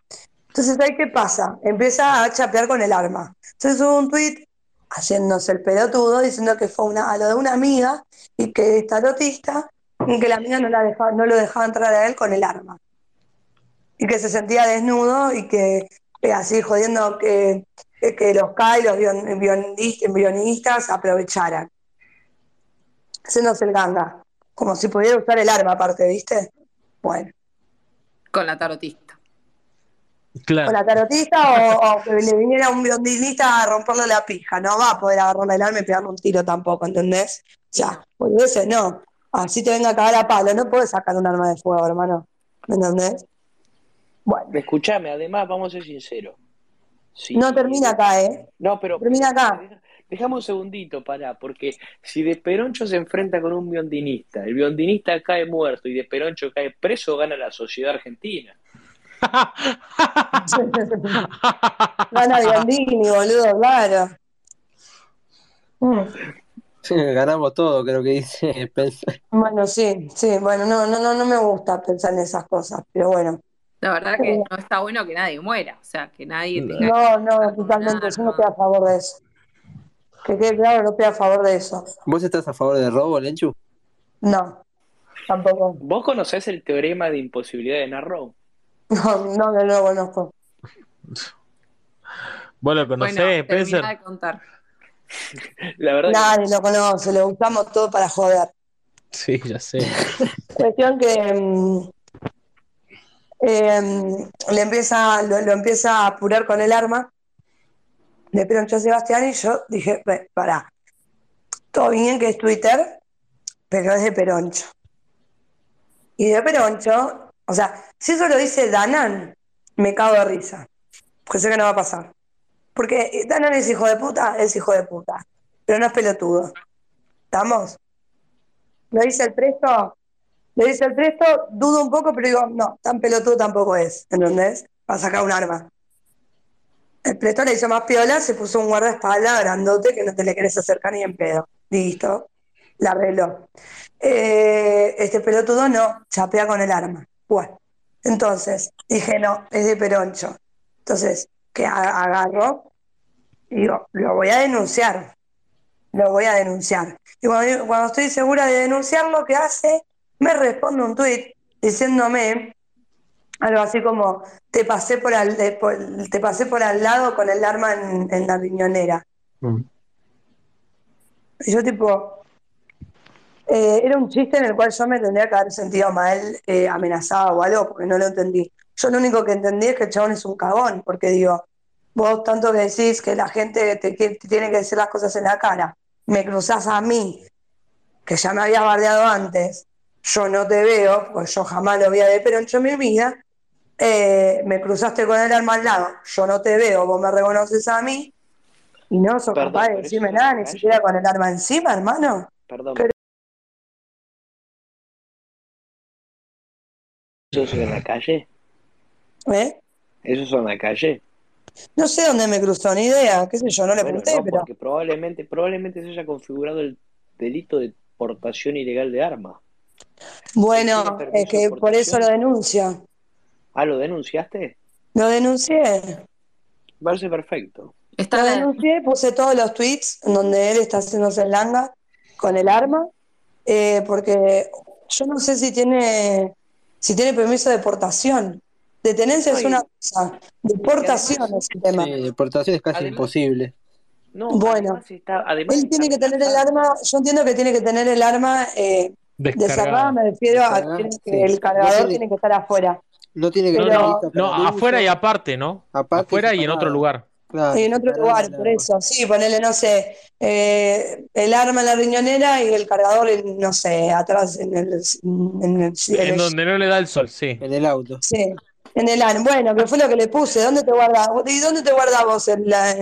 Entonces, ¿ahí qué pasa? Empieza a chapear con el arma. Entonces hubo un tweet haciéndose el pelotudo, diciendo que fue una, a lo de una amiga y que es tarotista y que la amiga no, la dejaba, no lo dejaba entrar a él con el arma. Y que se sentía desnudo y que, que así jodiendo que, que, que los CAI, los violinistas aprovecharan. Haciéndose el ganga. Como si pudiera usar el arma aparte, ¿viste? Bueno. Con la tarotista. Claro. o la tarotista o, o que le viniera un violonista a romperle la pija. No va a poder agarrarle el arma y pegarle un tiro tampoco, ¿entendés? O sea, por ese no. Así te venga a cagar a palo. No puedes sacar un arma de fuego, hermano. ¿Me entendés? Bueno, Escuchame, además, vamos a ser sinceros. Sí. no termina acá, ¿eh? No, pero Termina acá. deja- dejame un segundito para, porque si de Peroncho se enfrenta con un biondinista, el biondinista cae muerto y de Peroncho cae preso, gana la sociedad argentina. Gana Biondini, boludo, claro. Ganamos todo, creo que dice. Bueno, sí, sí, bueno, no, no, no, no me gusta pensar en esas cosas, pero bueno. La verdad que no está bueno que nadie muera, o sea, que nadie tenga No, no, totalmente, yo no estoy a favor de eso. Que quede claro, no estoy a favor de eso. ¿Vos estás a favor del robo, Lenchu? No, tampoco. ¿Vos conocés el teorema de imposibilidad de Narrow? No, no, no lo conozco. ¿Vos lo Bueno, conocés, Spencer? termina de contar. La verdad que Nadie lo conoce, lo usamos todo para joder. Sí, ya sé. Cuestión que mm, em, le empieza, lo, lo empieza a apurar con el arma de Peroncho a Sebastián y yo dije, "Ve, pará, todo bien que es Twitter, pero es de Peroncho. Y de Peroncho, o sea, si eso lo dice Danan, me cago de risa, porque sé que no va a pasar. Porque Danan es hijo de puta, es hijo de puta, pero no es pelotudo. ¿Estamos? Lo dice el presto, lo dice el presto, dudo un poco, pero digo, no, tan pelotudo tampoco es, ¿entendés? Para sacar un arma. El presto le hizo más piola, se puso un guardaespaldas grandote que no te le querés acercar ni en pedo. Listo, la arregló. Eh, este pelotudo no, chapea con el arma. Bueno, entonces dije, no, es de Peroncho. Entonces, ¿qué a- agarro? Digo, lo voy a denunciar. Lo voy a denunciar. Y cuando, cuando estoy segura de denunciarlo, ¿qué hace? Me responde un tuit diciéndome Algo así como te pasé por al, de- por- te pasé por al lado con el arma en, en la riñonera. Mm. Y yo tipo, eh, era un chiste en el cual yo me tendría que haber sentido mal, eh, amenazada o algo, porque no lo entendí. Yo lo único que entendí es que el chabón es un cagón, porque digo, vos tanto que decís que la gente te, te tiene que decir las cosas en la cara, me cruzás a mí, que ya me habías bardeado antes, yo no te veo, pues yo jamás lo voy a ver peroncho en mi vida, eh, me cruzaste con el arma al lado, yo no te veo, vos me reconoces a mí, y no sos Perdón, capaz de decirme nada, ni siquiera con el arma encima, hermano. Perdón. Pero- ¿Eso es en la calle? ¿Eh? ¿Eso es en la calle? No sé dónde me cruzó, ni idea, qué sé yo, no le Bueno, pregunté, no, pero porque probablemente, probablemente se haya configurado el delito de portación ilegal de arma. bueno, ¿Tiene permiso es que por eso lo denuncio. Ah, ¿lo denunciaste? Lo denuncié. Parece perfecto. Está Lo denuncié, puse todos los tweets en donde él está haciéndose el langa con el arma, eh, porque yo no sé si tiene, si tiene permiso de portación. Detenencia es No, y- una cosa, deportación además- es el tema. Sí, deportación es casi Además- imposible. No, Bueno, además está, además Él tiene que tener el arma, yo entiendo que tiene que tener el arma eh, desarmada, Descargada. me refiero a que sí. el cargador No tiene- tiene que estar afuera. No tiene que Pero- estar No, afuera y aparte, ¿no? Aparte afuera y en otro lugar. Claro, Y en otro lugar, por eso, sí, ponerle, no sé, eh, el arma en la riñonera y el cargador, en, no sé, atrás en el, en el, en En el- donde no le da el sol, sí. En el auto. sí, en el arma. Bueno, que fue lo que le puse, ¿dónde te guardas? ¿Y dónde te guardas vos? En la-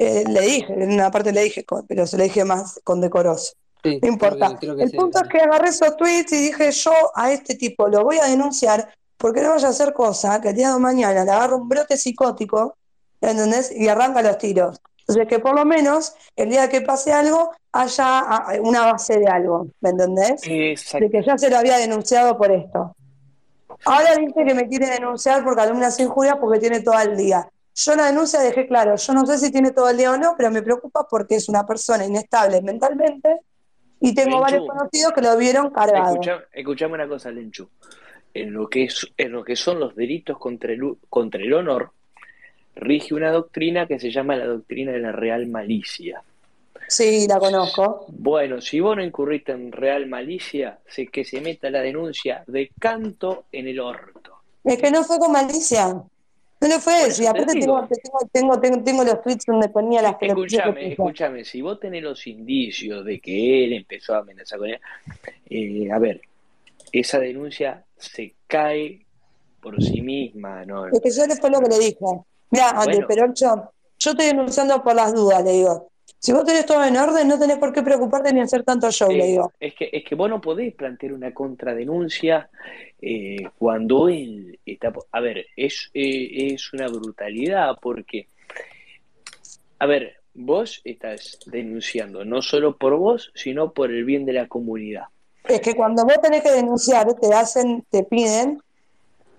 eh, le dije, en una parte le dije, con- pero se le dije más con decoroso. Sí, No importa. creo que- creo que El sí. punto es que agarré esos tweets y dije, yo a este tipo lo voy a denunciar porque no vaya a hacer cosa que el día de mañana le agarre un brote psicótico, ¿entendés? Y arranca los tiros. Entonces, que por lo menos el día que pase algo haya ah, una base de algo, ¿me entendés? Exacto. De que ya se lo había denunciado por esto. Ahora dice que me quiere denunciar por calumnias e injurias porque tiene todo el día. Yo la denuncia dejé claro, yo no sé si tiene todo el día o no, pero me preocupa porque es una persona inestable mentalmente y tengo Lenchu. varios conocidos que lo vieron cargado. Escucha- escuchame una cosa, Lenchu. En lo que es, en lo que son los delitos contra el, contra el honor, rige una doctrina que se llama la doctrina de la real malicia. Sí, la conozco. Bueno, si vos no incurriste en real malicia, sé que se meta la denuncia de canto en el orto. Es que no fue con malicia. No lo fue. Eso Y aparte te tengo, tengo, tengo, tengo, los tweets donde ponía las Escúchame, escúchame, si vos tenés los indicios de que él empezó a amenazar con ella, eh, a ver, esa denuncia se cae por sí misma, ¿no? Es que yo le fue lo que le dije. Mira, Bueno. Perocho, yo estoy denunciando por las dudas, le digo. Si vos tenés todo en orden, no tenés por qué preocuparte ni hacer tanto show, le digo. es que, es que vos no podés plantear una contradenuncia eh, cuando él está... A ver, es, eh, es una brutalidad porque, a ver, vos estás denunciando no solo por vos, sino por el bien de la comunidad. Es que cuando vos tenés que denunciar, te hacen, te piden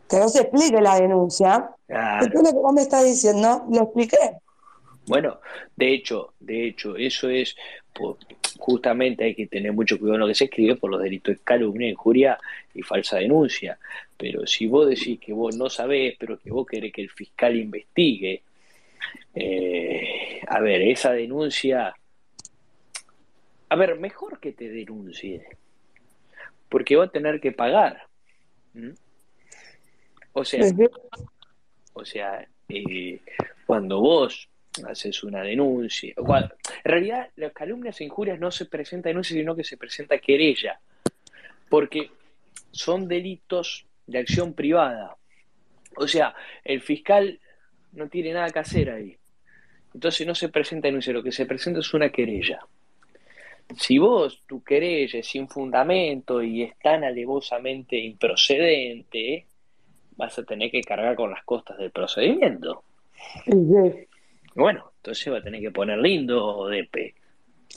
que vos expliques la denuncia. Claro. Lo que vos me estás diciendo, lo expliqué. Bueno, de hecho, de hecho, eso es justamente hay que tener mucho cuidado en lo que se escribe por los delitos de calumnia, injuria y falsa denuncia. Pero si vos decís que vos no sabés, pero que vos querés que el fiscal investigue, eh, a ver, esa denuncia, a ver, mejor que te denuncie, porque va a tener que pagar. O sea, o sea, eh, cuando vos haces una denuncia, en realidad las calumnias e injurias no se presenta denuncia, sino que se presenta querella, porque son delitos de acción privada. O sea, el fiscal no tiene nada que hacer ahí. Entonces no se presenta denuncia, lo que se presenta es una querella. Si vos, tu querella es sin fundamento y es tan alevosamente improcedente, vas a tener que cargar con las costas del procedimiento. Bueno, entonces va a tener que poner lindo DP.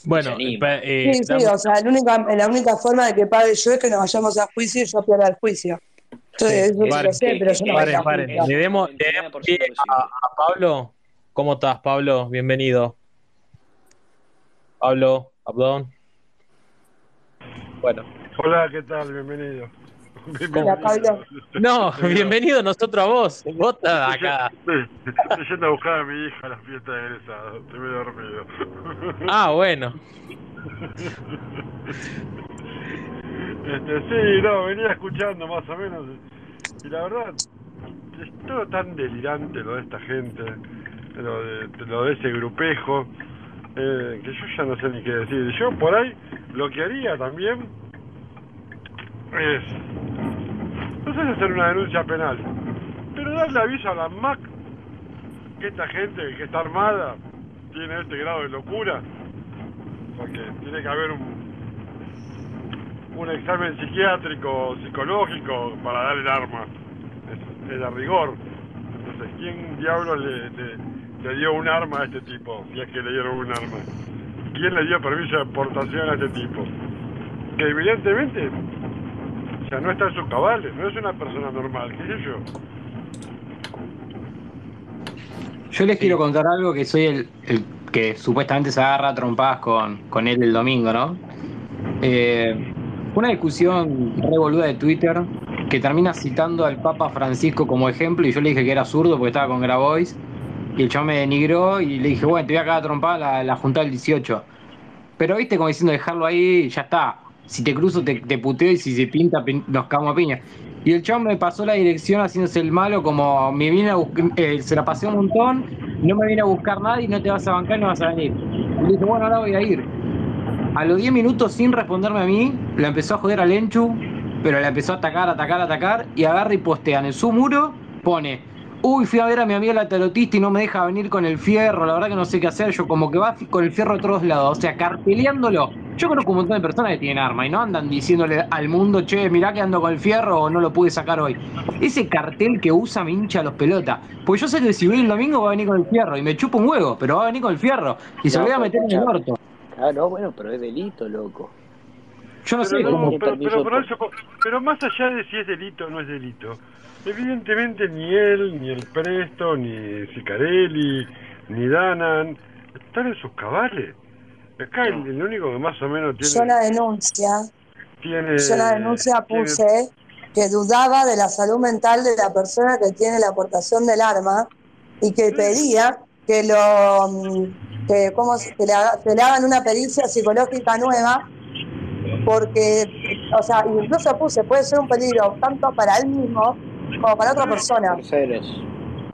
Bueno, eh, Sí, sí, o sea, la única, la única forma de que pague yo es que nos vayamos a juicio y yo pierda el juicio. Entonces, sí Paren, sé, pero yo no voy a paren, a paren. Le demos, le demos a Pablo. ¿Cómo estás, Pablo? Bienvenido. Pablo, Abdón. Bueno, Hola, ¿qué tal? Bienvenido. Hola, Pablo. No, bienvenido nosotros a vos. Vos estás acá. Sí, estoy yendo a buscar a mi hija a la fiesta de egresado. Estoy medio dormido. Ah, bueno. Este, sí, no, venía escuchando más o menos. Y la verdad, es todo tan delirante lo de esta gente, lo de, lo de ese grupejo, eh, que yo ya no sé ni qué decir. Yo por ahí lo que haría también es, no sé si hacer una denuncia penal, pero darle aviso a la MAC que esta gente que está armada tiene este grado de locura, porque tiene que haber un un examen psiquiátrico, psicológico para dar el arma. Es, de rigor. Entonces, ¿quién diablos le, le- dio un arma a este tipo? Si es que le dieron un arma. ¿Quién le dio permiso de exportación a este tipo? Que evidentemente, sea, no está en sus cabales, no es una persona normal, qué sé yo. Yo les quiero contar algo que soy el, el que supuestamente se agarra a trompadas con, con él el domingo, ¿no? Eh, una discusión revoluda de Twitter que termina citando al Papa Francisco como ejemplo y yo le dije que era zurdo porque estaba con Grabois y el chabón me denigró y le dije, bueno, te voy a cagar a trompada la, la junta del 18. Pero viste como diciendo dejarlo ahí, ya está. Si te cruzo te, te puteo y si se pinta pin- nos cagamos a piña. Y el chabón me pasó la dirección haciéndose el malo como me vine a eh, se la pasé un montón, no me vine a buscar nadie, no te vas a bancar, no vas a venir. Y dije, bueno, ahora voy a ir. A los 10 minutos sin responderme a mí, la empezó a joder al Enchu, pero la empezó a atacar, atacar, atacar, y agarra y postean en su muro, pone, uy, fui a ver a mi amiga la tarotista y no me deja venir con el fierro, la verdad que no sé qué hacer, yo como que va con el fierro a todos lados, o sea, carteleándolo. Yo conozco un montón de personas que tienen arma y no andan diciéndole al mundo, che, mirá que ando con el fierro o no lo pude sacar hoy. Ese cartel que usa me hincha los pelotas. Pues yo sé que si voy el domingo va a venir con el fierro y me chupa un huevo, pero va a venir con el fierro y se lo voy a meter en el orto. Ah, no, bueno, pero es delito, loco. Yo no pero, sé no, cómo. pero, permiso pero, pero por- eso- pero más allá de si es delito o no es delito, evidentemente ni él, ni el Presto, ni Sicarelli, ni Danan, están en sus cabales. Acá el, el único que más o menos Yo tiene... la denuncia, tiene yo la denuncia tiene- puse que dudaba de la salud mental de la persona que tiene la aportación del arma y que pedía que lo mm, que, ¿cómo se- que le, haga- que le hagan una pericia psicológica nueva porque, o sea, incluso puse, puede ser un peligro tanto para él mismo como para otra persona. Terceros.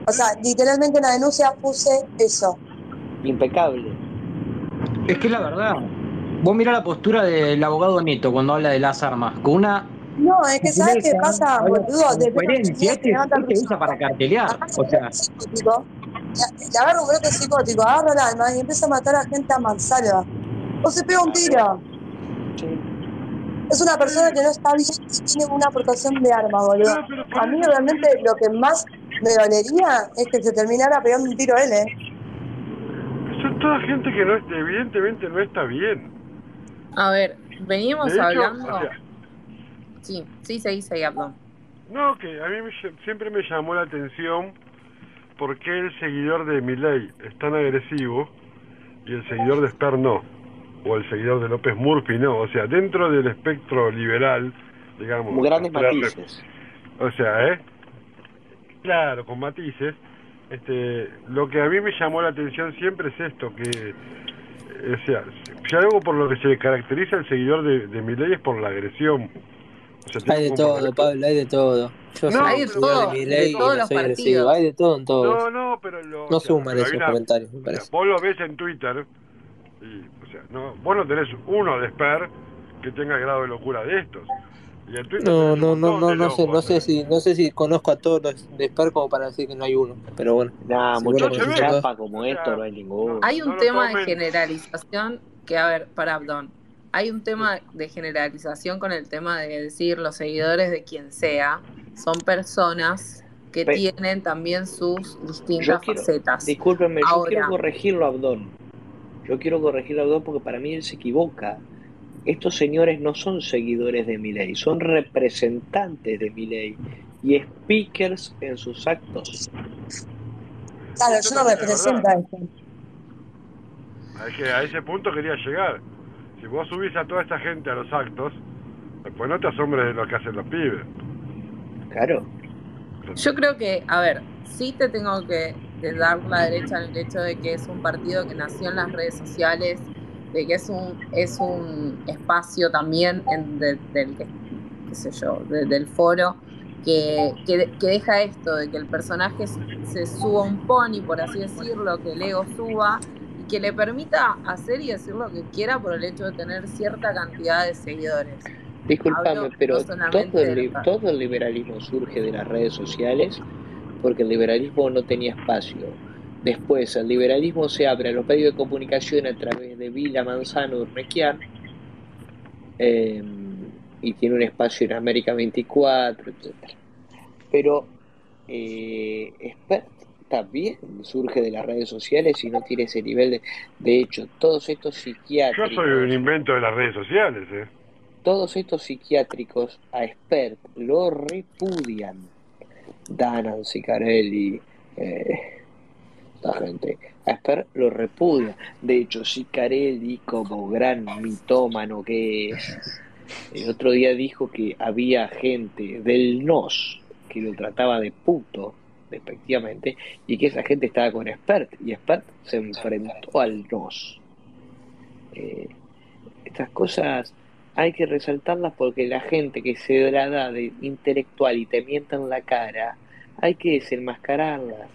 O sea, literalmente en la denuncia puse eso. Impecable. Es que es la verdad. Vos mirá la postura del abogado Neto cuando habla de las armas, con una No, es que ¿sabes qué pasa, boludo? Desde coherencia, este, este usa para cartelear. O sea, le agarra un brote psicótico, agarra el alma y empieza a matar a gente a mansalva. O se pega un tiro. Es una persona que no está bien y tiene una aportación de arma, boludo. A mí realmente lo que más me dolería es que se terminara pegando un tiro él, ¿eh? Son toda gente que no evidentemente no está bien. A ver, venimos hecho, hablando. o sea, Sí, sí, seguí, seguí, Abdón. No, que a mí me siempre me llamó la atención por qué el seguidor de Milei es tan agresivo y el seguidor de Sper no, o el seguidor de López Murphy no. O sea, dentro del espectro liberal, digamos. Como grandes matices. O sea, ¿eh? Claro, con matices. Este, lo que a mí me llamó la atención siempre es esto, que, o sea, si algo por lo que se caracteriza el seguidor de, de Milei es por la agresión. O sea, Hay de todo, Pablo, hay de todo. Yo No, soy Hay de todo, de de todos no los soy agresivo. partidos. Hay de todo en todo. No, no, pero lo, No o sea, suman esos una- comentarios, me o sea, parece. vos lo ves en Twitter y, o sea, no, vos no tenés uno de Sper que tenga el grado de locura de estos. Y en Twitter No, no, no, no, no sé, no sé ¿eh? si, no sé si conozco a todos los de Spar como para decir que no hay uno, pero bueno. Nah, muchachos, chapa como esto no hay ninguno. Hay un tema de generalización que, a ver, para Abdón. Hay un tema de generalización con el tema de decir los seguidores de quien sea son personas que Pe- tienen también sus Yo distintas quiero, facetas. discúlpenme, yo quiero corregirlo Abdón. Yo quiero corregirlo a Abdón porque para mí él se equivoca. Estos señores no son seguidores de Milei, son representantes de Milei y speakers en sus actos. Claro, Eso yo no represento a eso. Es que a ese punto quería llegar. Si vos subís a toda esta gente a los actos, después no te asombres de lo que hacen los pibes. Claro. Yo creo que, a ver, sí te tengo que, que dar la derecha en el hecho de que es un partido que nació en las redes sociales, de que es un, es un espacio también en- de- del, qué sé yo, de- del foro, que, que, que deja esto, de que el personaje se- suba un pony, por así decirlo, que el ego suba, y que le permita hacer y decir lo que quiera por el hecho de tener cierta cantidad de seguidores. Disculpame, Hablo pero no todo el, de todo el liberalismo surge de las redes sociales porque el liberalismo no tenía espacio. Después, el liberalismo se abre a los medios de comunicación a través de Vila, Manzano, Urnequian, eh, y tiene un espacio en América 24, etc. Pero eh, Expert también surge de las redes sociales y no tiene ese nivel de... De hecho, todos estos Yo psiquiátricos... soy un invento de las redes sociales, ¿eh? Todos estos psiquiátricos a Expert lo repudian. Danan, Sicarelli, eh, esta gente. A Expert lo repudia. De hecho, Sicarelli, como gran mitómano que es, el otro día dijo que había gente del NOS que lo trataba de puto, despectivamente, y que esa gente estaba con Expert, y Expert se enfrentó al NOS. Eh, estas cosas hay que resaltarlas porque la gente que se la da de intelectual y te mienta en la cara, hay que desenmascararlas.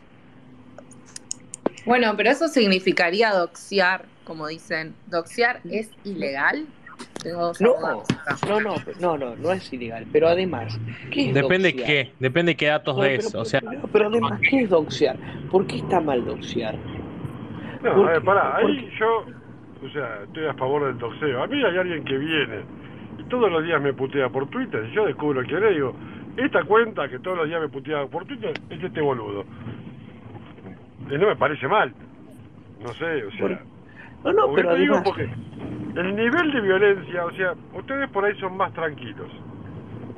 Bueno, pero eso significaría doxear, como dicen. ¿Doxear es ilegal? No, no, no, no, no, no es ilegal. Pero además, ¿qué es Depende doxear? qué, depende qué datos No, de pero, eso. O sea, pero- pero además, ¿qué es doxear? ¿Por qué está mal doxear? No, ¿Por a ver, pará, ¿Por ahí yo, o sea, estoy a favor del doxeo. A mí hay alguien que viene y todos los días me putea por Twitter y yo descubro quién es, digo, esta cuenta que todos los días me putea por Twitter es este boludo. Y no me parece mal. No sé, o sea... No, no, pero te digo además, porque el nivel de violencia, o sea, ustedes por ahí son más tranquilos.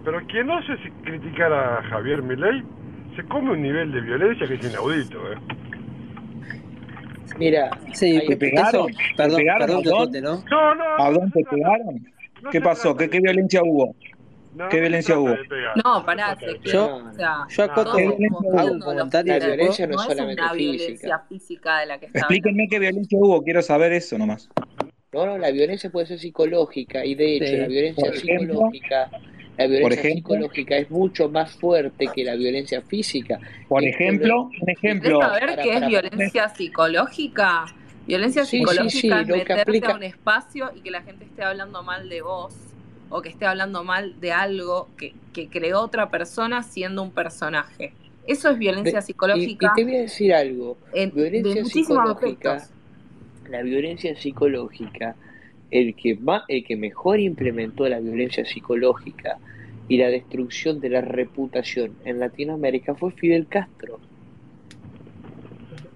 Pero quien no sé si criticar a Javier Milei se come un nivel de violencia que es inaudito, ¿eh? Mira, Sí, ¿Te pegaron? eso- ¿Te perdón, pegaron, perdón corte, ¿no? No, no, ¿Abdón, te no se pegaron? ¿Qué pasó? ¿Qué, qué violencia hubo? no, ¿Qué violencia hubo? No, pará, se. Yo- o sea, yo acoto-. Hago un comentario, La violencia no es no es solamente una física. violencia física de la que está Explíquenme qué violencia hubo, quiero saber eso nomás. No, no, la violencia puede ser psicológica y de hecho Sí. la violencia psicológica, la violencia ejemplo. psicológica es mucho más fuerte que la violencia física. Por ejemplo, lo- un ¿Querés ejemplo. saber Para, qué es para, violencia psicológica? Violencia Sí, psicológica sí, es meterte aplica- a un espacio y que la gente esté hablando mal de vos o que esté hablando mal de algo que, que creó otra persona siendo un personaje. Eso es violencia de- psicológica y te voy a decir algo, en, de violencia muchísimos psicológica, aspectos. la violencia psicológica, el que más, el que mejor implementó la violencia psicológica y la destrucción de la reputación en Latinoamérica fue Fidel Castro.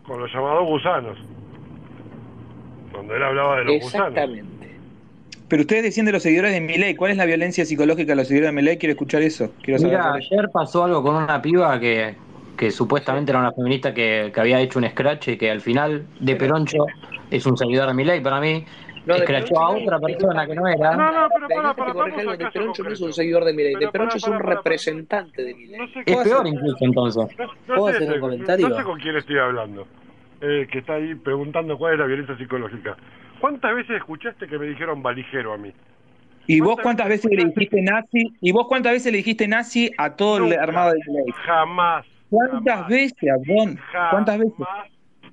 Con los llamados gusanos. Cuando él hablaba de los gusanos. Exactamente. Pero ustedes decían de los seguidores de Milei, ¿cuál es la violencia psicológica de los seguidores de Milei? Quiero escuchar eso. Quiero saber. Mira, ayer pasó algo con una piba que, que supuestamente era una feminista que, que había hecho un scratch y que al final de Peroncho es un seguidor de Milei para mí. No, Escrachó a no, otra persona que no era. No, no, pero para, que para, corrija vamos de Peroncho no es un seguidor de Milei, de Pero Peroncho para, es un para, para, para. representante de Milei. No sé Es peor incluso entonces. no- no ¿Puedo sé, hacer un comentario? No sé con quién estoy hablando. Eh, que está ahí preguntando cuál es la violencia psicológica. ¿Cuántas veces escuchaste que me dijeron valijero a mí? ¿Y vos cuántas veces le dijiste nazi? ¿Y vos cuántas veces le dijiste nazi a todo el armado de Milei? Jamás. ¿Cuántas jamás, veces, Abdón? ¿Cuántas veces?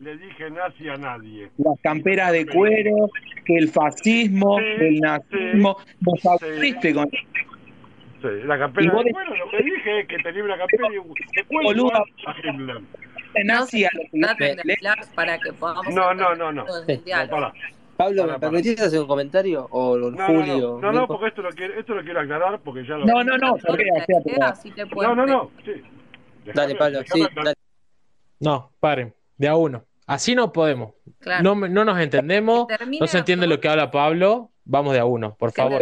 Le dije nazi a nadie. Las camperas de cuero, que el fascismo, Sí, el nazismo, nos aburriste con Sí, la campera vos de de- cuero, lo que dije es que tenía una campera de cuero Boludo. igual a Hitler. de nazi a los para que podamos No, no, no, no. Sí. Pablo, ¿me permitís hacer un comentario? O No, no, Julio. no, no, porque esto lo quiero, esto lo quiero aclarar porque ya lo... No, no, no, no, no, no, sí. Dale, Pablo, sí, no, paren, de a uno. Así no podemos. Claro. No, nos entendemos, no se entiende lo que habla Pablo. Vamos de a uno, por favor.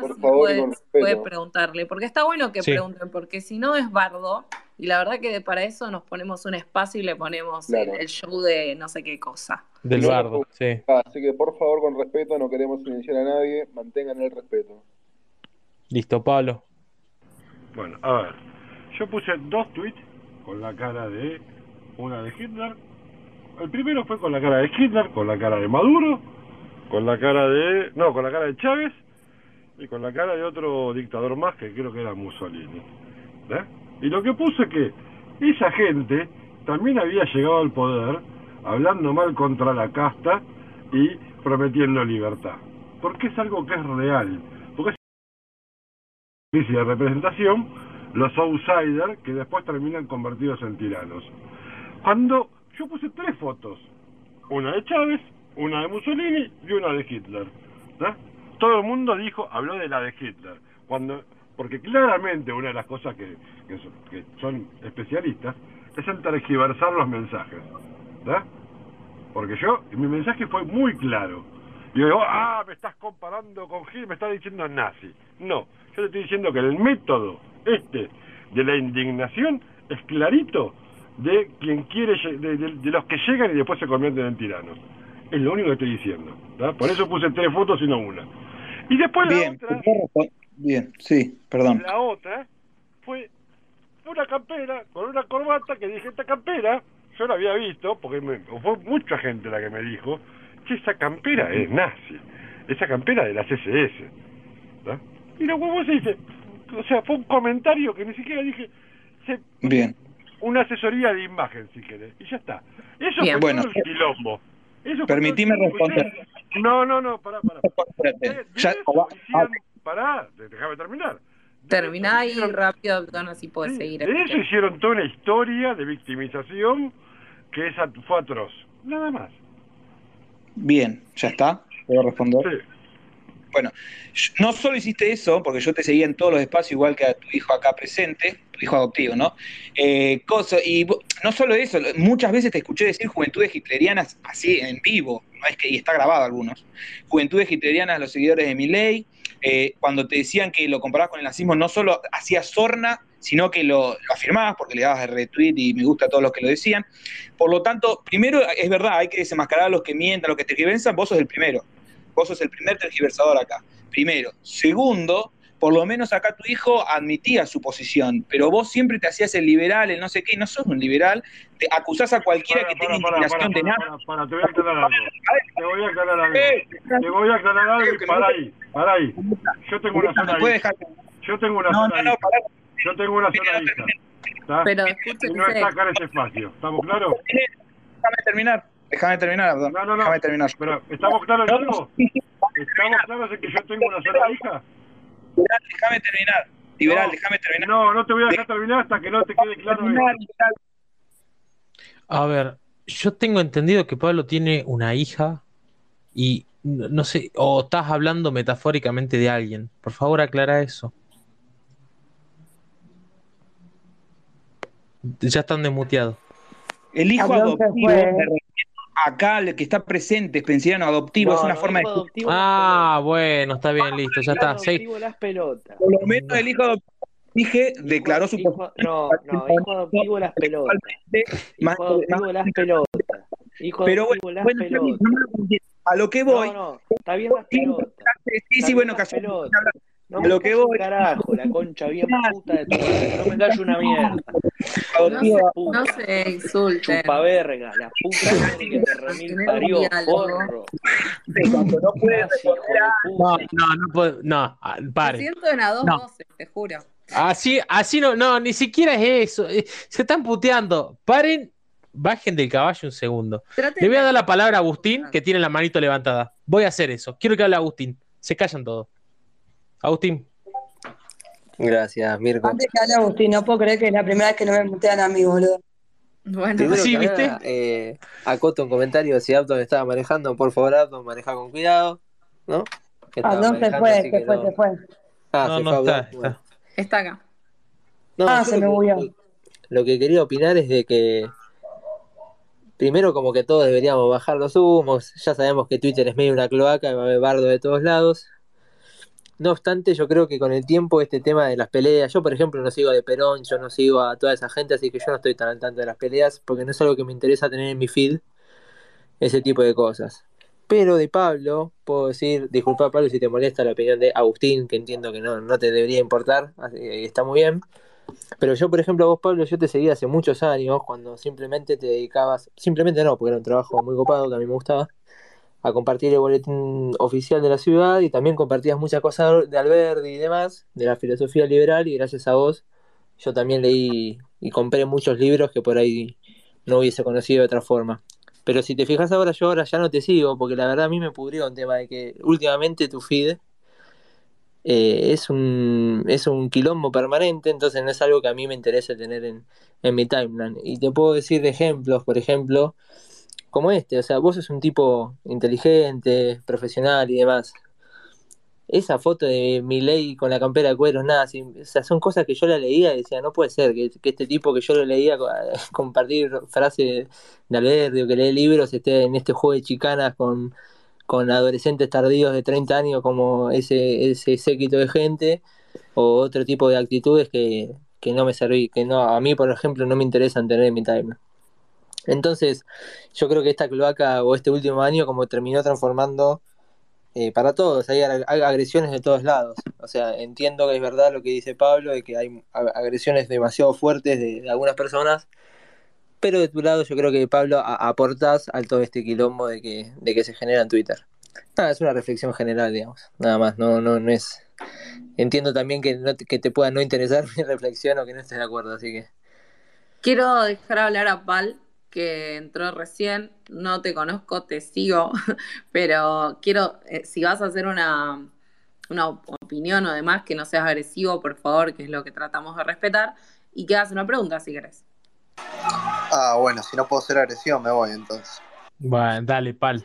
por favor, puedes- puedes preguntarle, porque está bueno que Sí. pregunten, porque si no es bardo, y la verdad que para eso nos ponemos un espacio y le ponemos Claro. el, el show de no sé qué cosa. Del bardo, sí. Así que por favor, con respeto, no queremos silenciar a nadie, mantengan el respeto. Listo, Pablo. Bueno, a ver. yo puse dos tweets con la cara de una de Hitler. El primero fue con la cara de Hitler, con la cara de Maduro, con la cara de. No, con la cara de Chávez y con la cara de otro dictador más que creo que era Mussolini. ¿eh? Y lo que puse es que esa gente también había llegado al poder hablando mal contra la casta y prometiendo libertad. Porque es algo que es real. Porque es crisis de representación, los outsiders que después terminan convertidos en tiranos. Cuando yo puse tres fotos, una de Chávez, una de Mussolini y una de Hitler. Todo el mundo dijo, habló de la de Hitler. Cuando, porque claramente una de las cosas que, que son, especialistas es el tergiversar los mensajes. ¿verdad? Porque yo, mi mensaje fue muy claro. Y yo digo, ah, me estás comparando con Hitler, me estás diciendo nazi. No, yo te estoy diciendo que el método este de la indignación es clarito de quien quiere, de, de- de los que llegan y después se convierten en tiranos. Es lo único que estoy diciendo. Por eso puse tres fotos y no una. Y después la Bien, otra, bien, sí, perdón. la otra fue una campera con una corbata que dije, esta campera, yo la había visto, porque me- fue mucha gente la que me dijo, que esa campera es nazi, esa campera de las SS. ¿verdad? Y lo que vos dice, o sea, fue un comentario que ni siquiera dije, se- Bien. Una asesoría de imagen, si querés, y ya está. Eso fue Bueno. todo el quilombo. Eso Permitime responder. No, no, no, pará, pará. Ya- Hicieron- pará, déjame terminar. Terminá ahí rápido, Abdón, así puedes seguir. De eso hicieron toda una historia de victimización que es at- fue atroz. Nada más. Bien, ¿ya está? ¿Puedo responder? Bueno, no solo hiciste eso, porque yo te seguía en todos los espacios, igual que a tu hijo acá presente, tu hijo adoptivo, ¿no? Eh, y no solo eso, muchas veces te escuché decir juventudes hitlerianas así en vivo, no es que, y está grabado algunos. Juventudes hitlerianas, los seguidores de Milei, eh, cuando te decían que lo comparabas con el nazismo, no solo hacías sorna, sino que lo, afirmabas porque le dabas el retweet y me gusta a todos los que lo decían. Por lo tanto, primero, es verdad, hay que desenmascarar a los que mientan, a los que tergiversan, vos sos el primero. Vos sos el primer tergiversador acá. Primero. Segundo, por lo menos acá tu hijo admitía su posición, pero vos siempre te hacías el liberal, el no sé qué, no sos un liberal, te acusás a cualquiera que tenga indignación de nada. Para, para, te voy a aclarar algo. Te voy a aclarar algo. Te voy a aclarar algo y para ahí, para ahí. Yo tengo una puede hija. Yo tengo una No, sola no, no, hija. Yo tengo una hija. ¿está? Pero Y no en este espacio. ¿Estamos claros? Déjame terminar, déjame terminar, Abdón. No, no, no. Déjame terminar. Pero, ¿estamos claros en algo? ¿Estamos claros en que yo tengo una sola hija? Liberal, déjame terminar. Liberal, No, déjame terminar. No, no te voy a dejar terminar hasta que no te quede claro Terminar. A ver, yo tengo entendido que Pablo tiene una hija y no sé, o estás hablando metafóricamente de alguien. Por favor, aclara eso. Ya están desmuteados. El hijo adoptivo. Acá, el que está presente, es pensiano adoptivo, No, es una no, forma hijo de... adoptivo Ah, bueno, está bien, listo, ya Hijo está. Sí. adoptivo las pelotas. Por lo menos el hijo adoptivo, dije, declaró su Hijo- no, no, hijo adoptivo las pelotas. Más- Hijo adoptivo las pelotas. Hijo Pero adoptivo bueno, las bueno, pelotas. a lo que voy, No, no, está bien las pelotas. sí, sí, bueno, pelotas. No me lo que voy, carajo, la concha bien puta de tu madre. No me calles una mierda. No se, no se insulten. Chupa verga, la puta madre que te remil parió, forro. cuando no puede Nazi, hijo de No, puta. no, no puedo, no, ah, Me pare. siento en a dos No. voces, te juro. Así, así no, no, ni siquiera es eso. eh, Se están puteando. Paren, bajen del caballo un segundo. Traten Le voy a dar la palabra a Agustín, que tiene la manito levantada. Voy a hacer eso. Quiero que hable Agustín. Se callan todos. Agustín. Gracias, Mirko. Antes que hable Agustín, no puedo creer que es la primera vez que no me mutean a mí, boludo. Bueno, Sí, ¿viste? eh, acoto un comentario, si Abdon estaba manejando, por favor Abdon, maneja con cuidado, ¿no? Abdón se fue, se fue, no- se fue. Ah, No, se no fue está, está. está acá. No, Ah, se me bugueó. Lo que quería opinar es de que primero como que todos deberíamos bajar los humos, ya sabemos que Twitter es medio una cloaca, va a haber bardo de todos lados. No obstante, yo creo que con el tiempo este tema de las peleas, yo por ejemplo no sigo de Perón, yo no sigo a toda esa gente, así que yo no estoy tan al tanto de las peleas, porque no es algo que me interesa tener en mi feed, ese tipo de cosas. Pero de Pablo, puedo decir, disculpa Pablo si te molesta la opinión de Agustín, que entiendo que no, no te debería importar, está muy bien. Pero yo, por ejemplo, vos, Pablo, yo te seguí hace muchos años cuando simplemente te dedicabas, simplemente no, porque era un trabajo muy copado que a mí me gustaba, a compartir el boletín oficial de la ciudad y también compartías muchas cosas de Alberti y demás, de la filosofía liberal, y gracias a vos yo también leí y compré muchos libros que por ahí no hubiese conocido de otra forma. Pero si te fijas ahora, yo ahora ya no te sigo, porque la verdad a mí me pudrió un tema de que últimamente tu feed eh, es, un, es un quilombo permanente, entonces no es algo que a mí me interese tener en, en mi timeline. Y te puedo decir ejemplos, por ejemplo, como este, o sea, vos sos un tipo inteligente, profesional y demás. Esa foto de Milei con la campera de cuero, nada, o sea, son cosas que yo la leía y decía, no puede ser que, este tipo que yo lo leía co- compartir frases de Alberti o que lee libros esté en este juego de chicanas con, con adolescentes tardíos de 30 años como ese, ese séquito de gente o otro tipo de actitudes que, que no me serví, que no, a mí por ejemplo no me interesan tener en mi timeline. Entonces, yo creo que esta cloaca o este último año como terminó transformando eh, para todos, hay, ag- hay agresiones de todos lados. O sea, entiendo que es verdad lo que dice Pablo, de que hay ag- agresiones demasiado fuertes de, algunas personas, pero de tu lado yo creo que Pablo a- aportás al todo este quilombo de que, se genera en Twitter. Nada, es una reflexión general, digamos, nada más, no, no, no es... Entiendo también que, que te pueda no interesar mi reflexión o que no estés de acuerdo, así que... Quiero dejar hablar a Pal, que entró recién. No te conozco, te sigo, pero quiero, eh, si vas a hacer una, una op- opinión o demás, que no seas agresivo, por favor, que es lo que tratamos de respetar, y que hagas una pregunta si querés. Ah, bueno, si no puedo ser agresivo, me voy entonces. Bueno, dale, pal.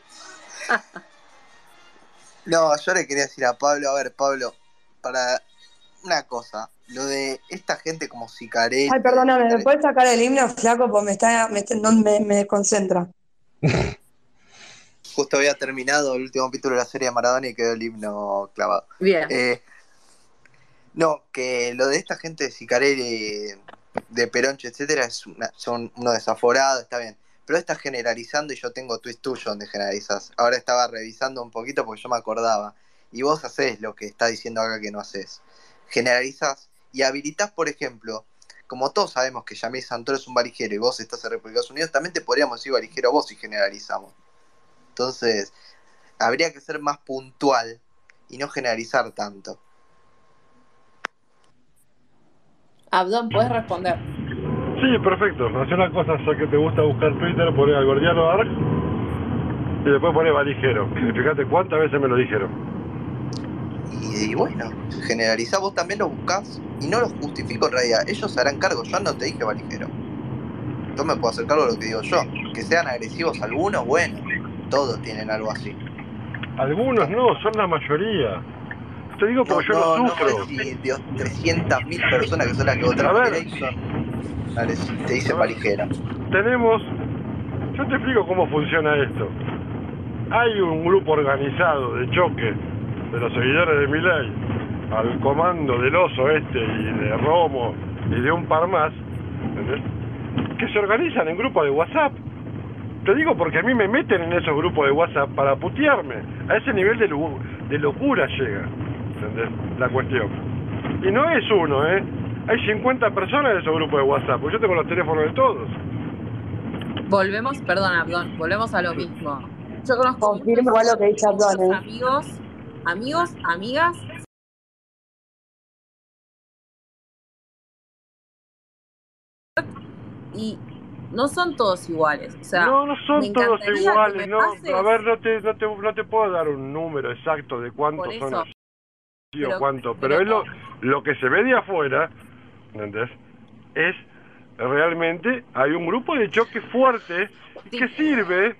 No, yo le quería decir a Pablo, a ver, Pablo, para una cosa, lo de esta gente como Sicarelli, Ay, perdóname, ¿me puedes sacar el himno, flaco? Porque me está, me, está- no, me, me desconcentra. justo había terminado el último capítulo de la serie de Maradona y quedó el himno clavado. Bien. Eh, no, que lo de esta gente de Sicarelli, de Peronche, etcétera, es una- son unos desaforados, está bien. Pero estás generalizando y yo tengo tweets tuyos donde generalizas. Ahora estaba revisando un poquito porque yo me acordaba. Y vos haces lo que está diciendo acá que no haces. Generalizas y habilitas, por ejemplo, como todos sabemos que Yamil Santoro es un varijero y vos estás en República Unidos, también te podríamos decir varijero vos si generalizamos. Entonces, habría que ser más puntual y no generalizar tanto. Abdón, puedes responder. Sí, perfecto. Hace una cosa, ya que te gusta buscar Twitter, poner al gordiano Arg y después poner valijero. Fíjate cuántas veces me lo dijeron. Y, y bueno, generalizá, vos también lo buscás y no lo justifico en realidad. Ellos se harán cargo, yo no te dije valijero. Yo me puedo hacer cargo de lo que digo yo. Que sean agresivos algunos, bueno, todos tienen algo así. Algunos no, son la mayoría. Te digo No, porque yo no, lo no, sufro. si de 300.000 personas que son las que A votaron por son- dale, te dicen valijero. Tenemos, yo te explico cómo funciona esto. Hay un grupo organizado de choque de los seguidores de Milei al comando del oso este y de Romo y de un par más, ¿entendés? que se organizan en grupos de WhatsApp. Te digo porque a mí me meten en esos grupos de WhatsApp para putearme. A ese nivel de, de locura llega, ¿entendés? La cuestión. Y no es uno, ¿eh? Hay 50 personas en esos grupos de WhatsApp, porque yo tengo los teléfonos de todos. Volvemos, perdón, Abdón, volvemos a lo mismo. Yo conozco Confirmo igual lo que dice ¿eh? amigos, amigos, amigas. Y no son todos iguales. O sea, no, no son todos iguales, no. pases- A ver, no te, no, te, no te puedo dar un número exacto de cuántos son así o Pero- cuánto, pero pero, es lo, lo que se ve de afuera, ¿entendés? Es realmente, hay un grupo de choque fuerte que sirve,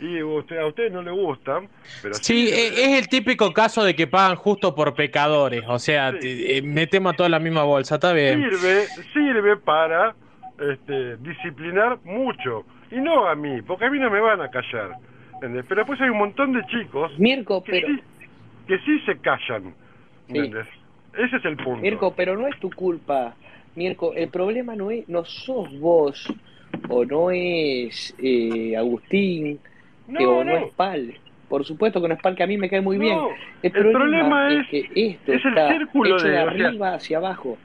y usted, a ustedes no le gustan, pero Sí, e- es el típico caso de que pagan justo por pecadores. O sea, te- eh, metemos a toda la misma bolsa, está bien. sirve, sirve para este, disciplinar mucho. Y no a mí, porque a mí no me van a callar. ¿entendés? Pero después hay un montón de chicos Mirko, que, pero- sí, que sí se callan. Sí. Ese es el punto. Mirko, pero no es tu culpa. Mirko, el problema no es, no sos vos, o no es eh, Agustín, No, que- o no, no. es Pal. Por supuesto que no es Pal, que a mí me cae muy bien. El, el problema, problema es, es- que esto es el está círculo hecho de, de- o sea- arriba hacia abajo.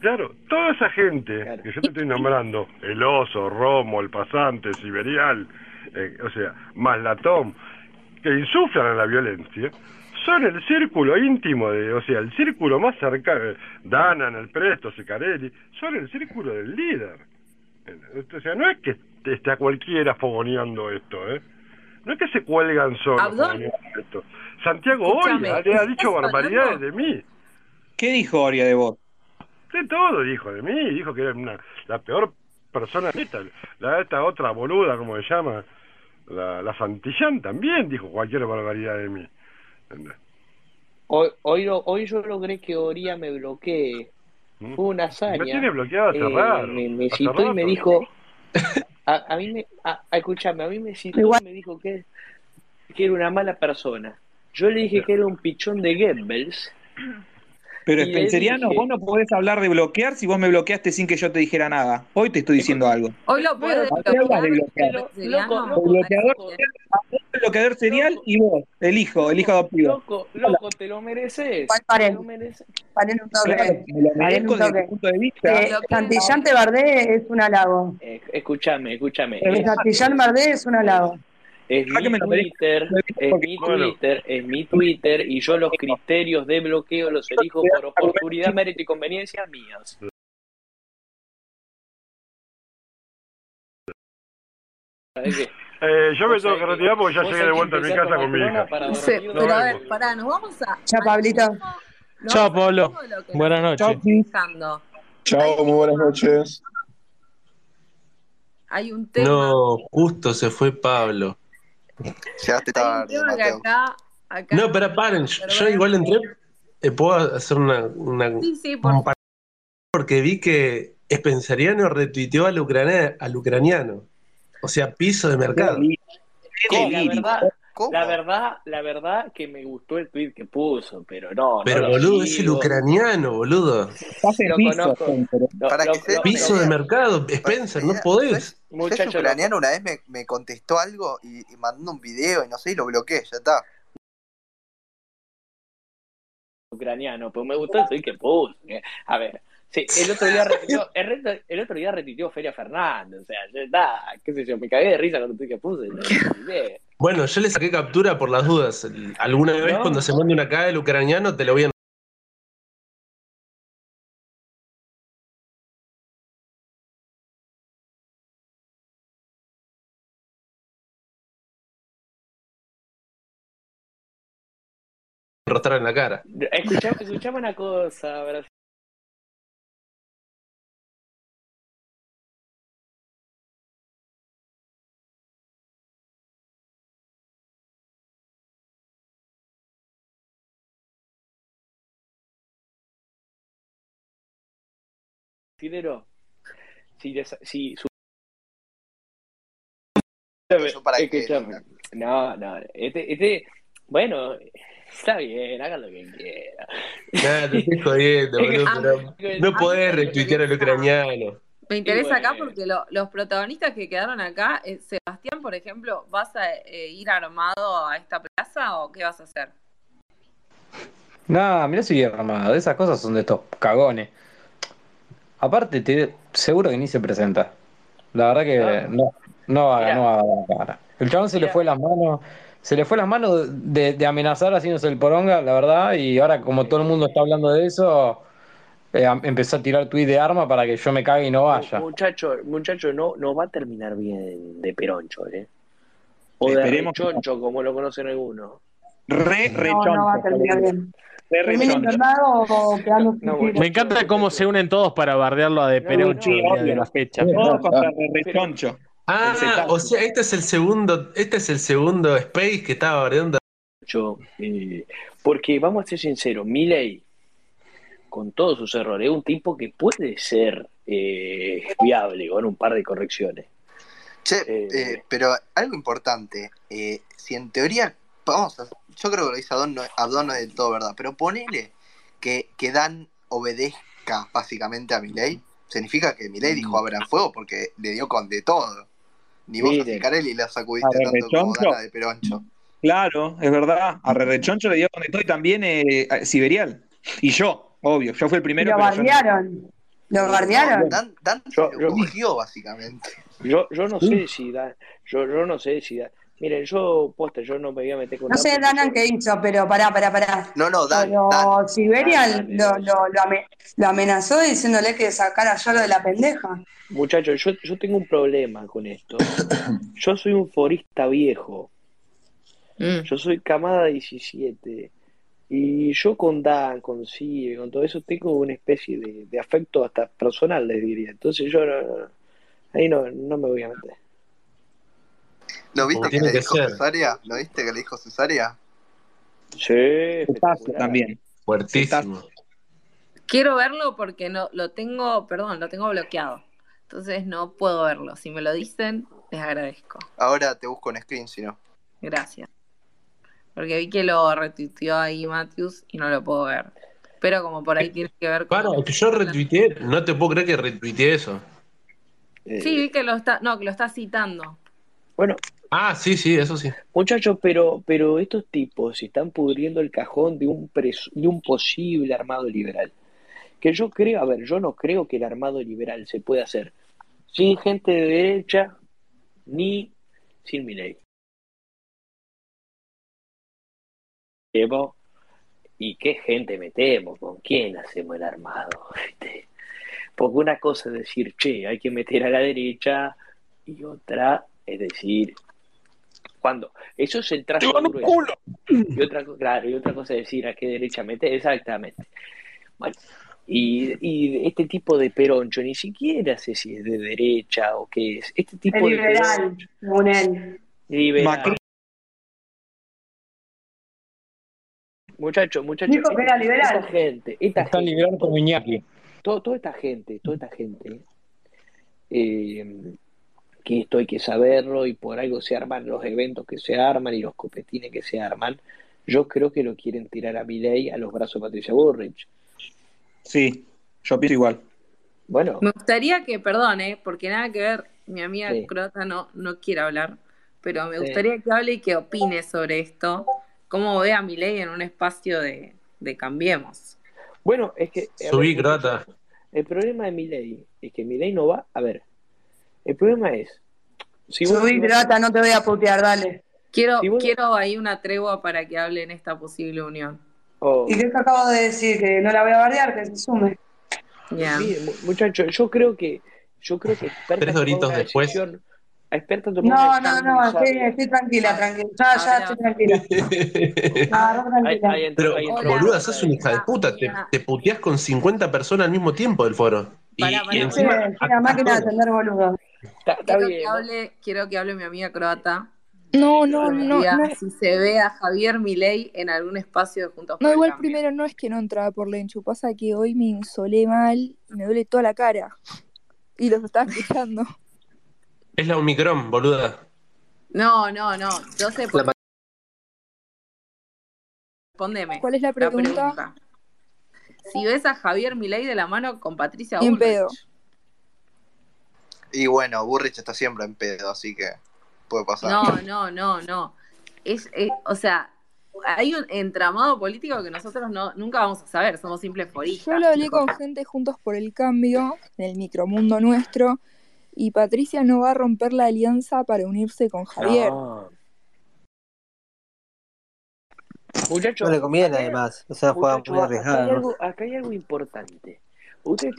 Claro, toda esa gente que yo te estoy nombrando, el oso, Romo, el pasante, Siberial, eh, o sea, más Latón, que insuflan a la violencia, son el círculo íntimo de, o sea, el círculo más cercano, Danan, el Presto, Sicarelli, son el círculo del líder. O sea, no es que esté a cualquiera fogoneando esto, ¿eh? No es que se cuelgan solos Abdón. Santiago hoy Escúchame, le ha dicho ¿estás barbaridades hablando? de mí. ¿Qué dijo Oria de vos? De todo dijo de mí, dijo que era una, la peor persona neta. La esta otra boluda, como se llama, la, la Santillán también dijo cualquier barbaridad de mí. ¿Entendés? Hoy, hoy, hoy yo logré que Oría me bloquee. Fue una hazaña. ¿Mm? Me tiene bloqueado hace Eh, rato, Me, citó y me dijo. A, a mí me. A, a- escuchame, a mí me citó me dijo que, que era una mala persona. Yo le dije que era un pichón de Goebbels. Pero Spenceriano, dije- vos no podés hablar de bloquear si vos me bloqueaste sin que yo te dijera nada. Hoy te estoy diciendo algo. Hoy lo podés ¿A qué hablas de bloquear? Siciliano. El bloqueador, el bloqueador serial y vos, el hijo, el hijo adoptivo. Loco, loco, te lo mereces. Paren. Te lo mereces. Paren un toque. Claro, me lo merezco desde tu punto de vista. Eh, Santillán te Bardé es un halago. Eh, escúchame, escúchame. Eh, Es, Santillán Bardé es un halago. Es que mi. Twitter, es mi Bueno. Twitter, es mi Twitter y yo los criterios de bloqueo los elijo por oportunidad, mérito y conveniencia mías. Eh, yo me Vos tengo sabés que retirar porque ya llegué de vuelta a mi casa con mi hija. para Sí, dormir pero a ver, pará, nos vamos a. Chao, Pablito. nos Chao, Pablo. Buenas noches. Chao, muy buenas noches. Hay un tema. No, justo se fue Pablo. Llegaste tarde, Mateo. acá. acá No, pero paren, yo igual entré. eh, ¿Puedo hacer una, una- Sí, sí, por un par- Porque vi que Spenceriano retuiteó al, ucrania- al ucraniano. O sea, piso de mercado. Sí, la verdad, la verdad, la verdad que me gustó el tweet que puso, pero no, Pero no boludo, es el ucraniano, boludo. Lo conozco. Lo- Para lo- que se lo- Piso de mercado, Spencer, no podés. Muchacho, ucraniano una vez me, me contestó algo y, y mandó un video y no sé, y lo bloqueé, ya está. ucraniano, pues me gustó el tweet que puso. A ver, sí, el otro día repitió, el, el otro día repitió Feria Fernández, o sea, ya está, qué sé yo, me cagué de risa con el tweet que puse. no. Bueno, yo le saqué captura por las dudas. Alguna vez No. cuando se mande una acá el ucraniano te lo voy a enrostrar en la cara. Escuchame, escuchame una cosa, Brasil. Brasilero, si, les- si su- Escuchame. No, no, este, este, bueno, está bien, hagan lo que quieran. Nada, te estoy jodiendo, Es que- boludo, pero no podés retuitear al ucraniano. Me interesa bueno. acá porque lo- los protagonistas que quedaron acá, eh, Sebastián, por ejemplo, ¿vas a eh, ir armado a esta plaza o qué vas a hacer? Nada, mirá si armado. Esas cosas son de estos cagones. Aparte, te, seguro que ni se presenta. La verdad que no, no haga, Mirá. no haga la cara. El chabón se le fue las manos, se le fue las manos de, de amenazar haciéndose el poronga, la verdad, y ahora como todo el mundo está hablando de eso, eh, empezó a tirar tuit de arma para que yo me cague y no vaya. Muchacho, muchacho, no, no va a terminar bien de peroncho, ¿eh? O de Esperemos que no. rechoncho, como lo conocen algunos. Re, re No, no va a terminar bien. Me encanta cómo se unen todos para bardearlo a De Peroncho el día de la fecha. Contra rechoncho. Ah, o sea, este es el segundo, este es el segundo Space que estaba bardeando. Eh, porque vamos a ser sinceros, Milei, con todos sus errores, es un tipo que puede ser eh, viable con un par de correcciones. Che, eh, pero algo importante, eh, si en teoría, vamos a, yo creo que lo dice Adón, no, Abdón no es del todo verdad, pero ponele que, que Dan obedezca básicamente a Milei, significa que Milei dijo abran fuego porque le dio con de todo. Ni vos a Mire. Sicarelli la sacudiste A tanto como. Dana de Peroncho. Claro, es verdad. A Rechoncho le dio con de todo y también eh, a Siberial. Y yo, obvio. Yo fui el primero, lo no- bardearon. ¿Lo No, guardiaron? Dan, Dan se Yo- lo yo- cogió, básicamente. Yo, yo no sé si da, yo, yo no sé si da. Miren, yo, posta, yo no me voy a meter con No Dan sé porque Danan yo- qué hizo, pero pará, pará, pará. No, no, Dan, Pero Dan. Siberian lo, lo, lo, ame- lo amenazó diciéndole que sacara yo lo de la pendeja. Muchachos, yo, yo tengo un problema con esto. Yo soy un forista viejo. Mm. Yo soy camada 17. Y yo con Dan, con Cibe, con todo eso, tengo una especie de, de afecto hasta personal, les diría. Entonces yo no- no- ahí no, no me voy a meter. ¿No Como viste que le dijo ser. cesárea? ¿No viste que le dijo cesárea? Sí, también. Fuertísimo. Quiero verlo porque no lo tengo, perdón, lo tengo bloqueado. Entonces no puedo verlo. Si me lo dicen, les agradezco. Ahora te busco en screen, si no. Gracias. Porque vi que lo retuiteó ahí Matthews y no lo puedo ver. Pero como por ahí tiene que ver con. Claro, que yo retuiteé, no te puedo creer que retuiteé eso. Eh, Sí, vi que lo está, no, que lo está citando. Bueno, Ah, sí, sí, eso sí. muchachos, pero, pero estos tipos están pudriendo el cajón de un, de un posible armado liberal. Que yo creo, a ver, yo no creo que el armado liberal se pueda hacer sin gente de derecha ni sin Milei. Metemos, ¿Y qué gente metemos? ¿Con quién hacemos el armado? Porque una cosa es decir, che, hay que meter a la derecha, y otra es decir, cuando eso es el trazo grueso. Y otra, claro, y otra cosa es decir a qué derecha meter, exactamente. Bueno, y, y este tipo de peroncho ni siquiera sé si es de derecha o qué es. Este tipo Es de liberal, peroncho según él. liberal. Macri- Muchachos, muchachos, Dijo que era esta, liberal. esta gente, esta Está gente, liberal como Iñaki. todo- toda esta gente, toda esta gente, eh, que esto hay que saberlo y por algo se arman los eventos que se arman y los copetines que se arman, yo creo que lo quieren tirar a Milei a los brazos de Patricia Bullrich. Sí, yo pienso igual. Bueno, Me gustaría que, perdón, ¿eh? porque nada que ver, mi amiga Sí. croata no, no quiere hablar, pero me Sí. gustaría que hable y que opine sobre esto, cómo ve a Milei en un espacio de, de Cambiemos. bueno, es que Subí, ver, crota. el problema de Milei es que Milei no va, a ver, el problema es, si vos Subí, no- grata, no te voy a putear, dale. Quiero, Si vos- quiero ahí una tregua para que hable en esta posible unión. oh, ¿Y qué te acabo de decir? Que no la voy a bardear, que se sume. Miren, mu- muchachos, yo creo que, yo creo que Tres doritos después. decisión- a experta No, no, no, muy estoy, estoy tranquila, tranquila. Ya, ya estoy tranquila. Ahí- tranquila. ahí entró- Pero, ahí Hola. la boluda, sos una hija de puta. Te, te puteás con 50 personas al mismo tiempo del foro. Y, Pará, y pará, Sí, encima. una máquina de atender boludo. Está, está Quiero bien, que ¿no? hable, quiero que hable mi amiga croata. No, que no, no, no, si se ve a Javier Milei en algún espacio de Juntos no, el igual Cambio. primero no es que no entraba por Lenchu, pasa que hoy me insolé mal y me duele toda la cara. Y los estaba escuchando. Es la Omicron, boluda. No, no, no. Yo sé por Respondeme. ¿Cuál es la La pregunta? Si ves a Javier Milei de la mano con Patricia Ni en Bullrich. pedo. Y bueno, Burrich está siempre en pedo, así que puede pasar. No, no, no, no. Es, es- o sea, hay un entramado político que nosotros no, nunca vamos a saber, somos simples foristas. Yo lo hablé con gente juntos por el cambio, en el micromundo nuestro, y Patricia no va a romper la alianza para unirse con Javier. No. Muchachos, No le conviene además, una jugada muchachos, muy algo, acá hay algo importante.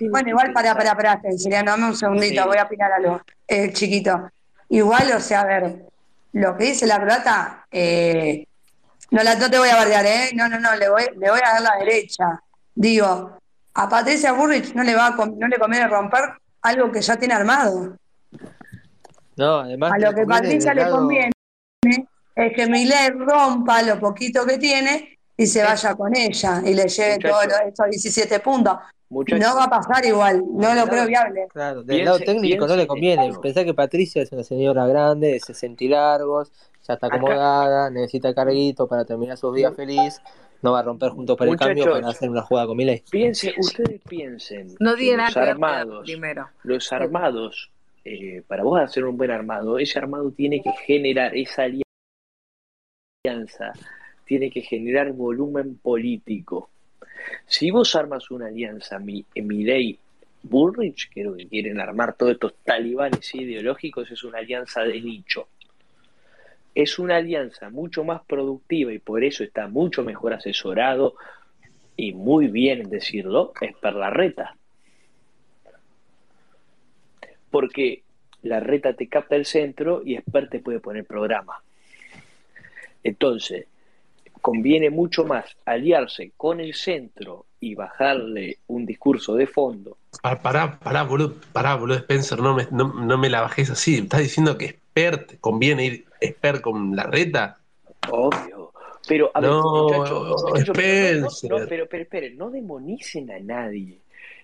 Bueno, igual, pará, pensar- pará, pará, Siciliano, dame un segundito, Sí. voy a opinar algo. Eh, chiquito. Igual, o sea, a ver, lo que dice la croata, eh, no, la, no te voy a bardear, ¿eh? No, no, no, le voy, le voy a dar la derecha. Digo, a Patricia Burrich no le, va a, no le conviene romper algo que ya tiene armado. No, además A lo que Patricia le lado- conviene es que Milei rompa lo poquito que tiene y se vaya con ella y le lleve todos esos 17 puntos. Muchachos, No va a pasar igual, no lo creo viable. Claro, del Piense- lado técnico no le conviene. Pensá que Patricia es una señora grande, de 60 y largos, ya está Acá- acomodada, necesita carguito para terminar sus días feliz. No va a romper juntos por el cambio para hacer una jugada con Milei. piensen, ustedes piensen No nada los armados, primero. los armados, eh, para vos hacer un buen armado, ese armado tiene que generar esa alianza, tiene que generar volumen político. Si vos armas una alianza, mi, Milei Bullrich, que es lo que quieren armar todos estos talibanes ideológicos, es una alianza de nicho. Es una alianza mucho más productiva y por eso está mucho mejor asesorado y muy bien en decirlo, es Perlarreta. Porque la reta te capta el centro y Esper te puede poner programa. Entonces, conviene mucho más aliarse con el centro y bajarle un discurso de fondo. Pa- Pará, pará, boludo, pará, boludo, Spencer, no me, no, no me la bajes así. ¿Estás diciendo que Expert conviene ir Expert con la reta? Obvio. Pero, a ver, No, muchachos, muchachos, pero no- Spencer. pero, pero esperen, no demonicen a nadie.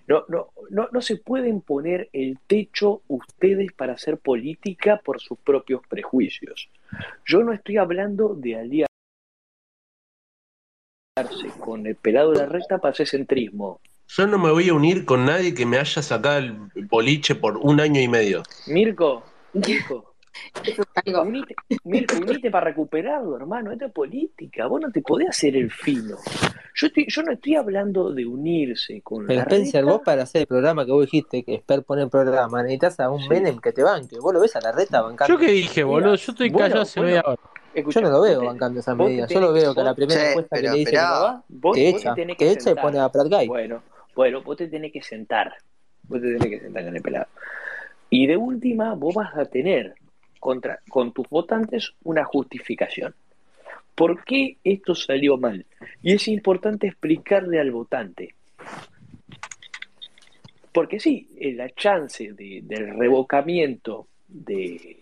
No, no, no, no se pueden poner el techo ustedes para hacer política por sus propios prejuicios. Yo no estoy hablando de aliarse con el pelado de la recta para hacer centrismo. Yo no me voy a unir con nadie que me haya sacado el boliche por un año y medio. Mirko, Mirko, unite, Mirko, unite para recuperarlo, hermano. Esto es política. Vos no te podés hacer el fino. Yo, estoy, yo no estoy hablando de unirse con Pero la Spencer, reta. vos para hacer el programa que vos dijiste, que Esper pone el programa, necesitas a un Menem que te banque. Vos lo ves a la reta bancando. ¿Yo qué dije, boludo? Yo estoy Bueno, callado hace bueno. media hora. Yo no lo veo bancando medidas. tenés Yo lo que- veo que a la primera Che, encuesta que le dice que esperá. no va, Vos- te vos te echa. tenés que Te echa y pone a Prat Guy. Bueno, bueno, vos te tenés que sentar. Vos te tenés que sentar con el pelado. Y de última, vos vas a tener contra, con tus votantes una justificación. ¿Por qué esto salió mal? Y es importante explicarle al votante. Porque sí, eh, la chance de- del revocamiento de,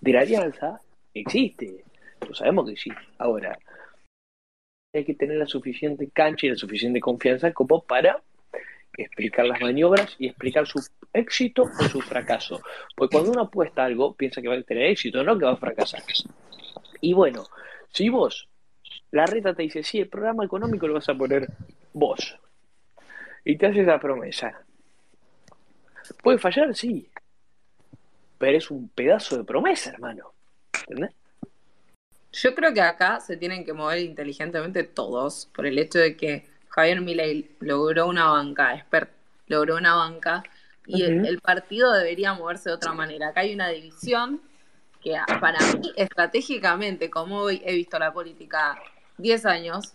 de la alianza existe. Sabemos que sí. Ahora, hay que tener la suficiente cancha y la suficiente confianza como para explicar las maniobras y explicar su éxito o su fracaso. Porque cuando uno apuesta algo, piensa que va a tener éxito, no que va a fracasar. Y bueno, si vos, la reta te dice, sí, el programa económico lo vas a poner vos, y te hace esa promesa, puede fallar, sí, pero es un pedazo de promesa, hermano. ¿Entendés? Yo creo que acá se tienen que mover inteligentemente todos por el hecho de que Javier Milei logró una banca, Expert logró una banca y el, partido debería moverse de otra manera. Acá hay una división que para mí estratégicamente, como hoy he visto la política 10 años,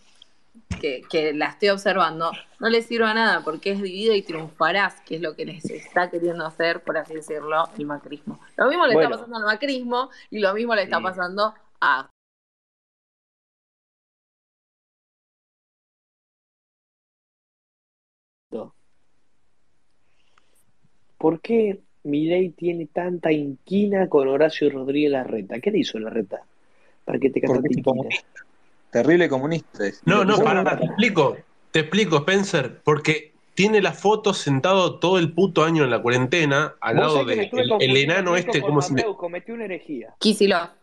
que, que la estoy observando, no le sirve a nada porque es dividido y triunfarás, que es lo que les está queriendo hacer, por así decirlo, el macrismo. Lo mismo le Bueno. está pasando al macrismo y lo mismo le está pasando a ¿Por qué Milei tiene tanta inquina con Horacio Rodríguez Larreta? ¿Qué le hizo Larreta? ¿Para que te Porque comunista. Terrible comunista. es. No, no, pará, te explico. Te explico, Spencer, porque tiene la foto sentado todo el puto año en la cuarentena al lado estuve el, enano este, ¿cómo se cometí una herejía. Kisilov.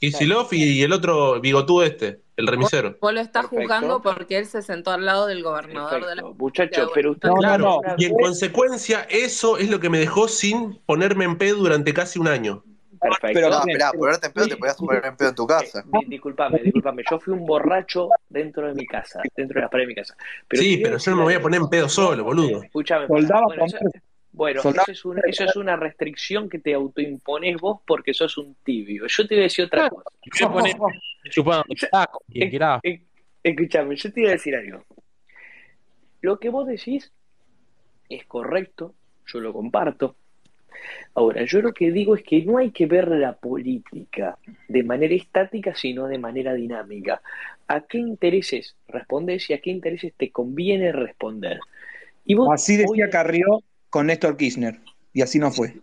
Kisilov y el otro bigotudo este, el remisero. Vos lo estás Perfecto. juzgando porque él se sentó al lado del gobernador de la Muchachos, pero usted claro, y en consecuencia eso es lo que me dejó sin ponerme en pedo durante casi un año. Perfecto. no, esperá, ponerte en pedo te podías poner en pedo en tu casa. Di- Disculpame, disculpame. Yo fui un borracho dentro de mi casa, dentro de las paredes de mi casa. sí, pero yo no me voy a poner en pedo solo, boludo. Escuchame, Soldado bueno, eso, bueno, soldado- eso es, una, eso es una restricción que te autoimpones vos porque sos un tibio. Yo te voy a decir otra cosa. Yo voy a poner chupando taco, quien quiera. Escuchame, yo te iba a decir algo. Lo que vos decís es correcto, yo lo comparto. Ahora, yo lo que digo es que no hay que ver la política de manera estática, sino de manera dinámica. ¿A qué intereses respondes y a qué intereses te conviene responder? Y vos Así decía Carrió con Néstor Kirchner. Y así no fue.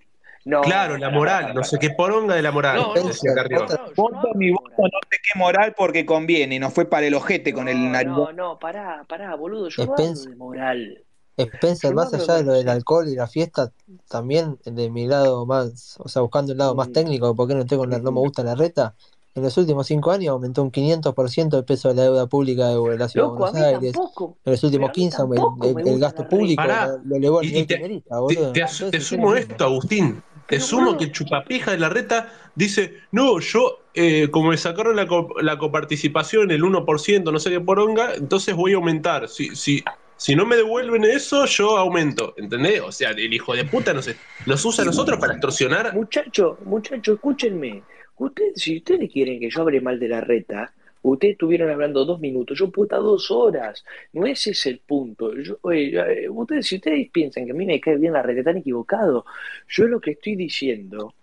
No, claro, la moral, no sé qué poronga de la moral, decía Carrió. Voto mi voto, no sé qué moral porque conviene. Y nos fue para el ojete con el nariz. No, no, pará, pará, boludo, yo no hablo Spencer. de moral. Spencer, Yo más allá de- lo del alcohol y la fiesta, también de mi lado más, o sea, buscando el lado Mm. más técnico, porque no tengo la- no me gusta la reta, en los últimos cinco años aumentó un 500% el peso de la deuda pública de la ciudad Loco, a de Buenos mí Aires. tampoco. En los últimos pero a mí 15 el, gasto público Pará. lo, elevó al Y- y nivel te- Te, boludo. sumo esto, Agustín. Te Pero, sumo que el chupapija de la reta dice, no, yo, eh, como me sacaron la, co- la coparticipación, el 1%, no sé qué poronga, entonces voy a aumentar. Si, si Si no me devuelven eso, yo aumento, ¿entendés? O sea, el hijo de puta nos, nos usa a nosotros para extorsionar. Muchachos, muchachos, escúchenme. Ustedes, si ustedes quieren que yo hable mal de la reta, ustedes estuvieron hablando dos minutos, yo estar dos horas. No ese es el punto. Yo- oye, eh, ustedes, si ustedes piensan que a mí me cae bien la reta, están equivocados. Yo lo que estoy diciendo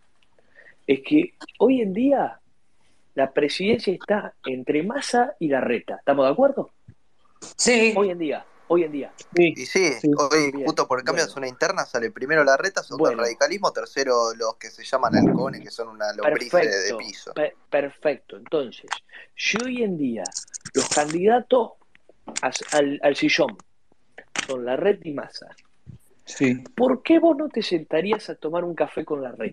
es que hoy en día la presidencia está entre Massa y la reta. ¿Estamos de acuerdo? Sí. Hoy en día, hoy en día. Y sí, hoy Bien, justo por el cambio de una interna sale primero la reta, segundo el radicalismo, tercero los que se llaman halcones, que son una lombriz de, piso. pe- perfecto. Entonces, si hoy en día los candidatos al, al sillón son la red y masa, Sí. ¿por qué vos no te sentarías a tomar un café con la la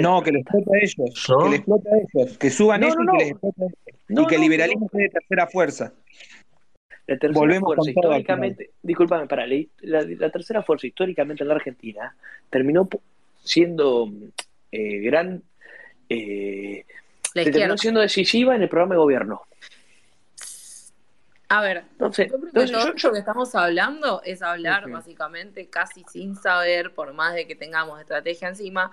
No, que les explota a ellos. Que les explota a ellos. Que suban No, ellos no, y no. que les explota a ellos. No, y que el no, liberalismo sea de tercera fuerza. La tercera Volvemos fuerza históricamente, discúlpame, para, la, la- tercera fuerza históricamente en la Argentina terminó siendo eh, gran, eh, La terminó siendo decisiva en el programa de gobierno. A ver, Entonces, yo creo que entonces todo yo- esto que estamos hablando es hablar básicamente casi sin saber, por más de que tengamos estrategia encima,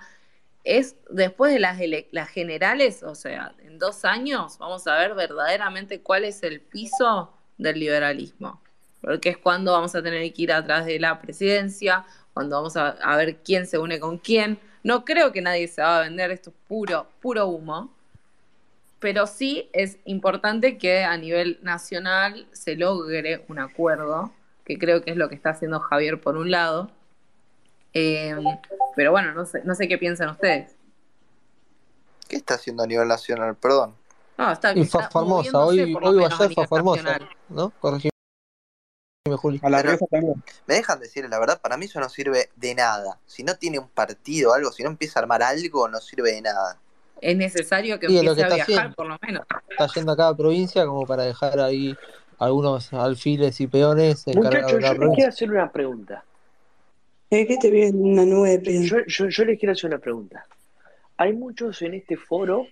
es después de las, las generales, o sea, en dos años vamos a ver verdaderamente cuál es el piso del liberalismo, porque es cuando vamos a tener que ir atrás de la presidencia, cuando vamos a, ver quién se une con quién. No creo que nadie se va a vender, esto es puro, puro humo pero sí es importante que a nivel nacional se logre un acuerdo, que creo que es lo que está haciendo Javier por un lado. Eh, pero bueno, no sé, no sé qué piensan ustedes. ¿Qué está haciendo a nivel nacional? Perdón. No, está, fue Formosa, hoy, hoy menos a nivel Formosa. ¿no? Corregime, Juli. A la Pero- también. ¿Me dejan decir la verdad? Para mí eso no sirve de nada. Si no tiene un partido o algo, si no empieza a armar algo, no sirve de nada. Es necesario que Sí, empiece que a viajar, haciendo. por lo menos. Está yendo a cada provincia como para dejar ahí algunos alfiles y peones Muchachos, yo les quiero hacer una pregunta. Es que te vi en una nube de prensa. Yo, yo, yo les quiero hacer una pregunta. Hay muchos en este foro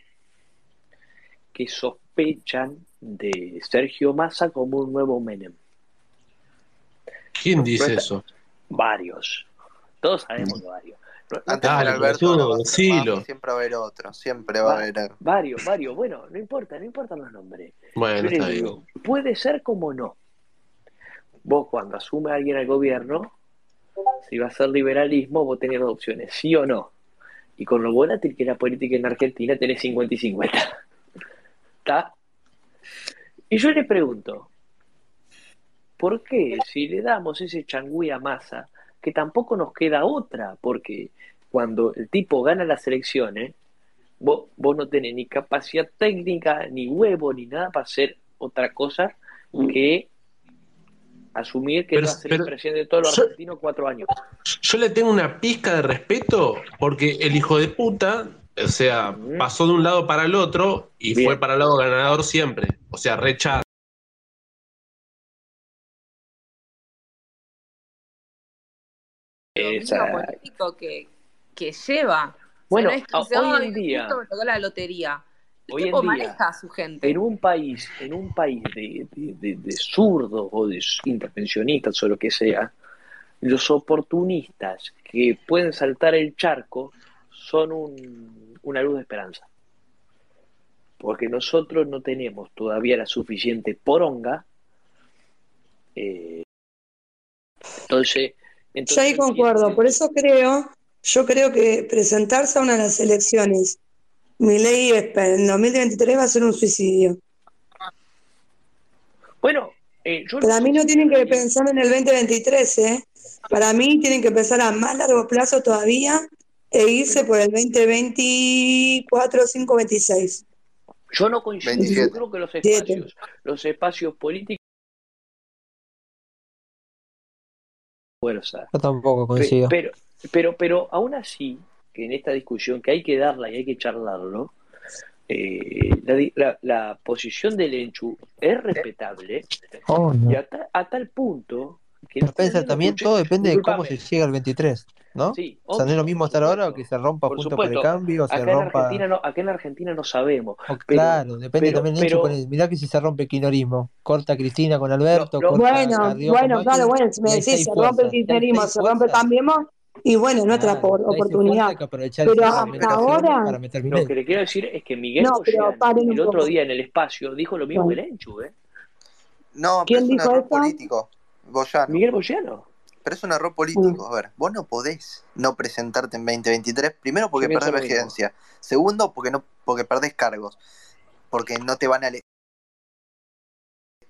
que sospechan de Sergio Massa como un nuevo Menem. ¿Quién dice No eso? Varios. Todos sabemos varios. No- no Antes era Alberto, a. Massa, siempre va a haber otro. Siempre va a haber. Varios, varios. Bueno, no importa, no importan los nombres. Bueno, está digo, bien. puede ser como no. Vos cuando asume alguien al gobierno, si va a ser liberalismo, vos tenés dos opciones, sí o no. Y con lo volátil que es la política en Argentina, tenés 50 y 50. ¿Está? Y yo le pregunto, ¿por qué si le damos ese changüí a Massa, que tampoco nos queda otra? Porque cuando el tipo gana las elecciones, vos, vos no tenés ni capacidad técnica, ni huevo, ni nada para hacer otra cosa que asumir que Pero- va a ser pero- el presidente de todos los argentinos cuatro años. Yo le tengo una pizca de respeto porque el hijo de puta, o sea, pasó de un lado para el otro y Bien. fue para el lado ganador siempre. O sea, recha. dominio Esa- político que, que lleva. Bueno, o sea, no es que hoy en "Ay, día- me tocó la lotería. El Hoy en día, maneja a su gente. En un país, en un país de, de, de- de zurdos o de intervencionistas o lo que sea, los oportunistas que pueden saltar el charco son un- una luz de esperanza. Porque nosotros no tenemos todavía la suficiente poronga. eh, entonces, entonces Yo ahí concuerdo, por eso creo, yo creo que presentarse a una de las elecciones, mi ley en 2023 va a ser un suicidio. Bueno, eh, yo Para mí no tienen que pensar en el 2023, ¿eh? Para mí tienen que pensar a más largo plazo todavía e irse por el 2024, 5, 26. Yo no coincido. Yo 27. creo que los espacios, los espacios políticos fuerza. Yo tampoco coincido. Pero, pero, pero aún así, que en esta discusión que hay que darla y hay que charlarlo, eh, la, di- la- la posición del Enchu es respetable Oh, no. y a, ta- a tal punto que Spencer, también todo depende de cómo se llega al 23. ¿No? Sí, o sea, no es lo mismo estar ahora o supuesto, que se rompa por junto por el supuesto. cambio, o se en rompa. Argentina no, acá en Argentina no sabemos. o- Pero, claro, depende pero, también de hecho, pero, mirá que si se rompe el kirchnerismo, corta Cristina con Alberto, lo- corta Bueno, Carrió con bueno, claro, bueno, si me decís, se rompe el kirchnerismo, se rompe fuerzas, Cambiemos, y bueno, es otra por- oportunidad. Pero no, hasta ahora, para meter lo que le quiero decir es que Miguel no, pero Boyano paren el un otro día en el espacio dijo lo mismo que el Enchu, ¿eh? No, pero ¿Quién dijo eso? político, Boyano. Miguel Boyano. Pero es un error político. A ver, vos no podés no presentarte en 2023. Primero porque perdés residencia. Segundo porque no porque perdés cargos. Porque no te van a elegir.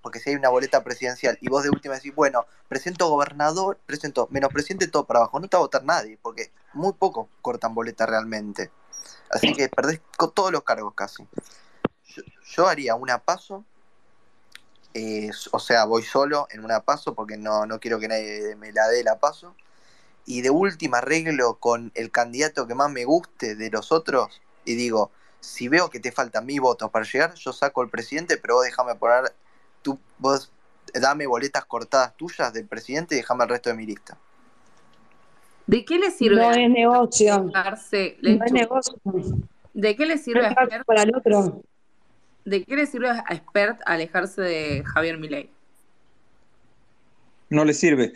Porque si hay una boleta presidencial y vos de última decís, bueno, presento gobernador, presento menos presidente todo para abajo, no te va a votar nadie, porque muy poco cortan boleta realmente. Así que perdés todos los cargos casi. Yo, yo haría una paso, eh, o sea, voy solo en una paso porque no, no quiero que nadie me la dé la paso. Y de última arreglo con el candidato que más me guste de los otros y digo, si veo que te faltan mis votos para llegar, yo saco el presidente, pero vos déjame poner, tú, vos dame boletas cortadas tuyas del presidente y déjame el resto de mi lista. ¿De qué le sirve No es negocio, no es negocio. ¿De qué le sirve para el otro. De qué le sirve a Spert alejarse de Javier Milei? No le sirve.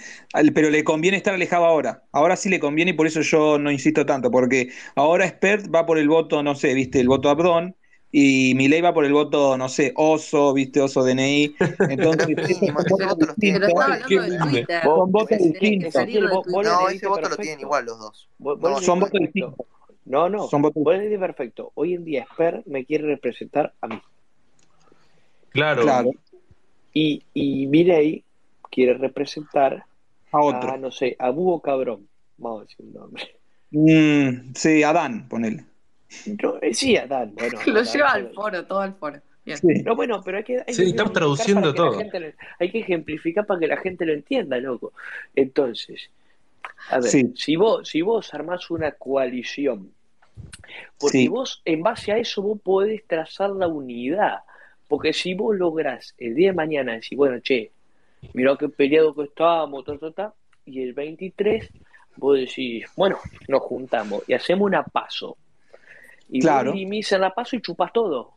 Pero le conviene estar alejado ahora. Ahora sí le conviene y por eso yo no insisto tanto, porque ahora Spert va por el voto, no sé, viste, el voto Abdón, y Milei va por el voto, no sé, Oso, viste, Oso DNI. Entonces, Pero es mínimo, ese voto los tienen Pero está igual. hablando de Twitter. son votos distintos. No, ese voto lo tienen igual los dos. Vos, vos No, lo Son votos distintos. No, no, Son votos vos perfecto. Hoy en día Sper me quiere representar a mí. Claro. Claro, Y, y Milei quiere representar a a, otro. no sé, a Búho Cabrón. Vamos a decir un nombre. Mm, sí, Adán, ponele. No, eh, sí, Adán. Bueno, Lo Adán, lleva al foro, todo al foro. Sí. No, bueno, pero hay que, hay Sí, traduciendo todo. lo- hay que ejemplificar para que la gente lo entienda, loco. Entonces, a ver, Sí. si vos, si vos armás una coalición, porque Sí. vos, en base a eso, vos podés trazar la unidad. Porque si vos lográs el día de mañana decir, bueno, che, mirá qué peleado que estábamos, ta, ta, ta, y el 23, vos decís, bueno, nos juntamos y hacemos una paso. Y Claro. en la paso y chupas todo.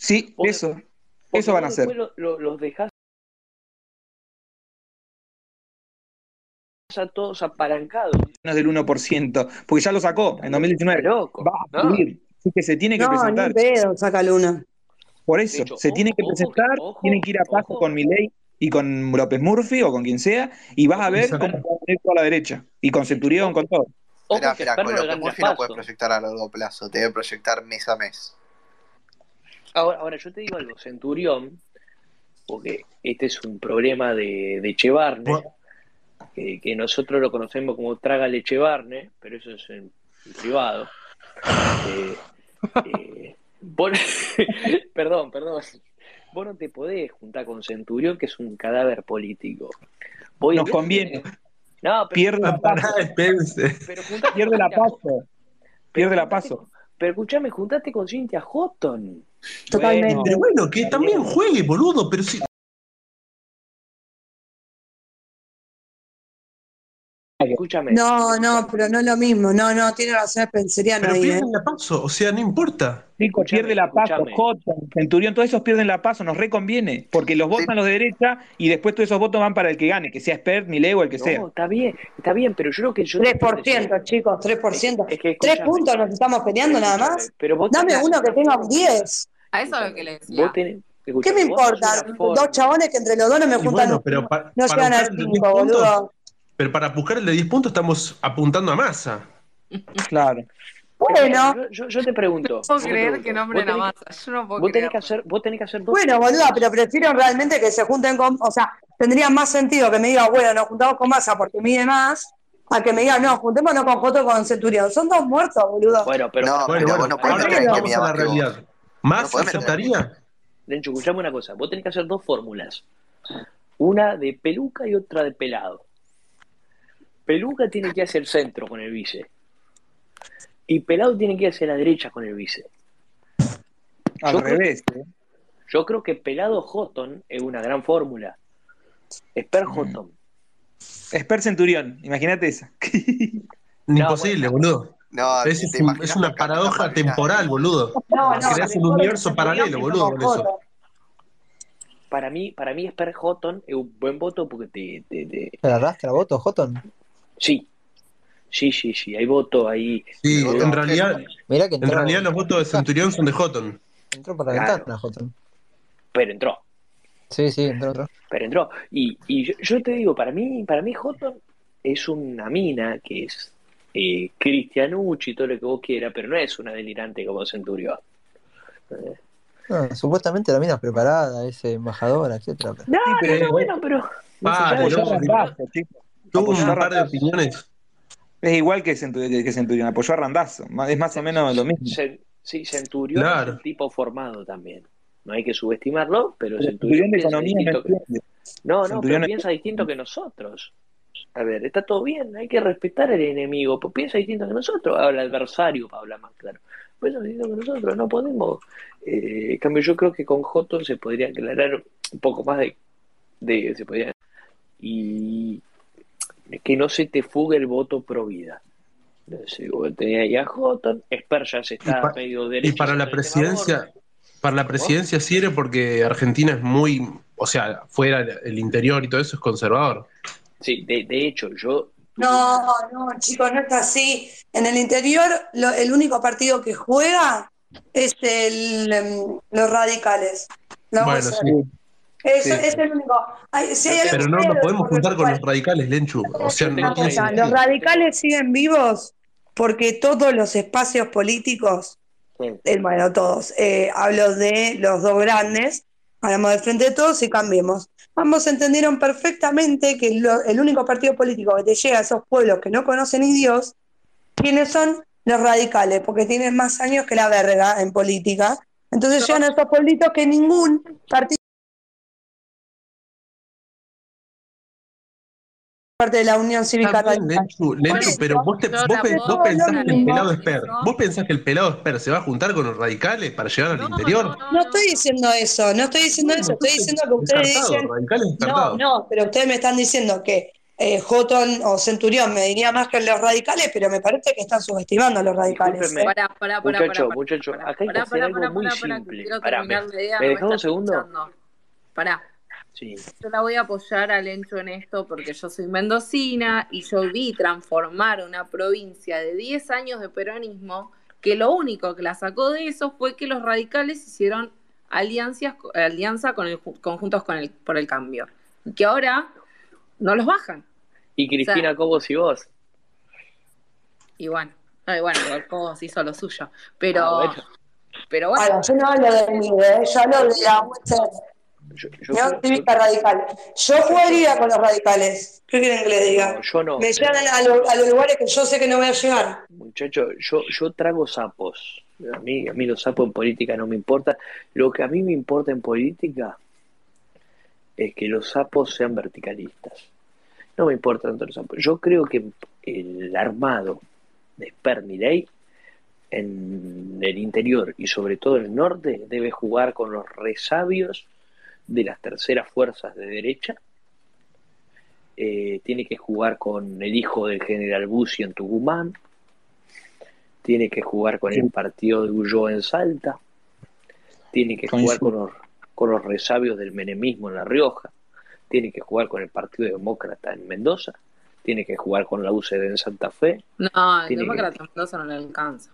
Sí, Porque- eso. Porque Eso van a hacer. después lo- lo- los dejás a todos apalancados. Menos del 1%, porque ya lo sacó en 2019. Loco, Va a ¿no? subir. Así que se tiene que No, ni presentar. pedo, saca Luna. Por eso, hecho, se tiene que ojo, ojo, presentar, ojo, tienen que ir a paso ojo. con Milei y con López Murphy o con quien sea, y vas a ver cómo va a la derecha. Y con Centurión, con todo. Espera, que espera, Sper con López Murphy no puedes proyectar a largo plazo, te debe proyectar mes a mes. Ahora, ahora, yo te digo algo, Centurión, porque este es un problema de, de Echevarne, que, que nosotros lo conocemos como traga Echevarne, pero eso es en, en privado. Eh, eh, vos- perdón, perdón. Vos no te podés juntar con Centurión, que es un cadáver político. Nos conviene. No, pero, Pierde la paso. Pero Pierde la paso. Pierde la paso. Pero escuchame, juntate con Cintia Houghton. Totalmente. Pero bueno, que también juegue, boludo, pero si. Escúchame. No, no, pero no es lo mismo. No, no, tiene razón Spenceriano Pero ahí, ¿eh? pierden la paso, o sea, no importa. Nico pierde la paso. Jota, Centurión, todos esos pierden la paso, nos reconviene, porque los votan los de derecha y después todos esos votos van para el que gane, que sea Spert, Milei o el que sea. No, está bien, está bien, pero yo creo que yo. te quiero decir- 3%, chicos, 3%. Es que, Tres puntos nos estamos peleando nada más. Pero vos Dame tenés uno que tenga un forma. 10. A eso es lo que le decía. Vos tenés, ¿Qué me importa? Dos chabones que entre los dos no me Y juntan. bueno, pero pa- no llegan al buscar el de 10 5, puntos, boludo. Pero para buscar el de 10 puntos estamos apuntando a masa. Claro. Bueno, Yo, yo, yo te pregunto. No puedo creer pregunto, que nombren a Massa. Yo no puedo Vos tenés, creer. que hacer, vos tenés que hacer dos. bueno, boluda, pero prefiero realmente que se junten con. O sea, tendría más sentido que me diga, bueno, nos juntamos con Massa porque mide más, a que me diga, no, juntémonos con Joto con Centurión. Son dos muertos, boludo. Bueno, pero. No, Bueno, pero bueno, vos no podés ahora a la que vos. realidad. No ¿Más a aceptaría? Lencho, escuchame una cosa. Vos tenés que hacer dos fórmulas. Una de peluca y otra de pelado. Peluca tiene que ir hacia el centro con el vice. Y pelado tiene que ir hacia la derecha con el vice. Al Yo creo- revés. ¿eh? Yo creo que pelado Houghton es una gran fórmula. Esper Houghton. Spert Centurión, imagínate esa. Imposible, boludo. No, Es, ¿te un- imaginas es una paradoja temporal, boludo. No, no, Creas un universo paralelo, boludo, con eso. Para mí, para mí Sper Houghton es un buen voto porque te, te, te- ¿Te arrastra voto, Houghton? Sí, sí, sí, sí, hay voto ahí. Sí, Voto en realidad, Mirá que en realidad los votos de Centurión son de Houghton. entró por la Claro. ventana, Houghton. Pero entró, Sí, sí, entró, entró. pero entró. Y, y yo, yo te digo, para mí, para mí Houghton es una mina que es eh, Cristianucci, todo lo que vos quieras, pero no es una delirante como Centurión. Eh, No, supuestamente la mina es preparada, es embajadora, etcétera. No, no, pero- no, bueno, pero. Pare, Apoyó a loco, Randazzo, chicos. Tuvo un par de opiniones. Es igual que Centurión, que Centurión, apoyó a Randazo. Es más o menos lo mismo. Sí, Centurión Claro. es un tipo formado también. No hay que subestimarlo, pero Pero Centurión de economía no distinto que... No, no, Centurión pero es- piensa distinto que nosotros. A ver, está todo bien, hay que respetar al enemigo, pues piensa distinto que nosotros, al adversario, para hablar más claro. Piensa distinto que nosotros, no podemos. Eh, en cambio, yo creo que con Joto se podría aclarar un poco más de, de se podría y que no se te fugue el voto pro vida. Entonces, tenés ahí a Houghton, Esper ya se Y, está pa- medio y derecho para sobre la presidencia, para la presidencia sirve porque Argentina es muy, o sea, fuera el interior y todo eso es conservador. Sí, de, de hecho, yo No, no, chicos, no está así. En el interior, lo- el único partido que juega es el, em, los radicales. La Bueno, sí. Es, Sí. es el único. Ay, si hay algo Pero no es podemos juntar con los radicales, Lenchu. O sea, no Una tiene cosa, sentido. los radicales siguen vivos porque todos los espacios políticos, eh, bueno, todos, eh, hablo de los dos grandes, hablamos de frente de todos y cambiemos. Ambos entendieron perfectamente que lo- el único partido político que te llega a esos pueblos que no conocen ni Dios, ¿quiénes son? Los radicales, porque tienen más años que la verga en política. Entonces llegan a esos pueblitos que ningún partido parte de la Unión Cívica Radical. Pero vos, te- vos, pe- vos pensás no, que el pelado no, es per. eso. ¿Vos pensás que el pelado es per se va a juntar con los radicales para llegar al No, interior? no, no, No estoy diciendo eso, no estoy diciendo eso, estoy diciendo que ustedes dicen, no, no, pero ustedes me están diciendo que eh, Houghton o Centurión me diría más que los radicales, pero me parece que están subestimando a los radicales. ¿eh? Pará, pará, pará, Muchacho, muchacho, acá hay que hacer algo muy simple. quiero Pará, terminar ¿me- la idea, me no dejás un segundo? Pará. Sí. Yo la voy a apoyar al Encho en esto porque yo soy mendocina y yo vi transformar una provincia de 10 años de peronismo que lo único que la sacó de eso fue que los radicales hicieron alianzas, alianza con el, conjuntos con el, por el cambio. Y que ahora no los bajan. Y Cristina Cobos y vos. Y bueno, ay, bueno, Cobos hizo lo suyo. Pero, Ah, bueno. pero bueno. Ahora, yo no hablo de mí, ¿eh? yo hablo de la UCR, Yo, yo creo- Cívica Radical. Yo jugaría con los radicales. ¿Qué quieren que les diga? no, yo no. Me llegan a, lo- a los lugares que yo sé que no voy a llegar. Muchacho, yo, yo trago sapos. A mí, a mí los sapos en política no me importa. Lo que a mí me importa en política es que los sapos sean verticalistas. No me importa tanto los sapos. Yo creo que el armado de Spermiley en el interior y sobre todo en el norte debe jugar con los resabios de las terceras fuerzas de derecha. Eh, tiene que jugar con el hijo del general Bussi en Tucumán. Tiene que jugar con el partido de Ulloa en Salta. Tiene que jugar con los, con los resabios del menemismo en La Rioja. Tiene que jugar con el Partido Demócrata en Mendoza. Tiene que jugar con la UCD en Santa Fe. No, el que- demócrata Mendoza no le alcanza.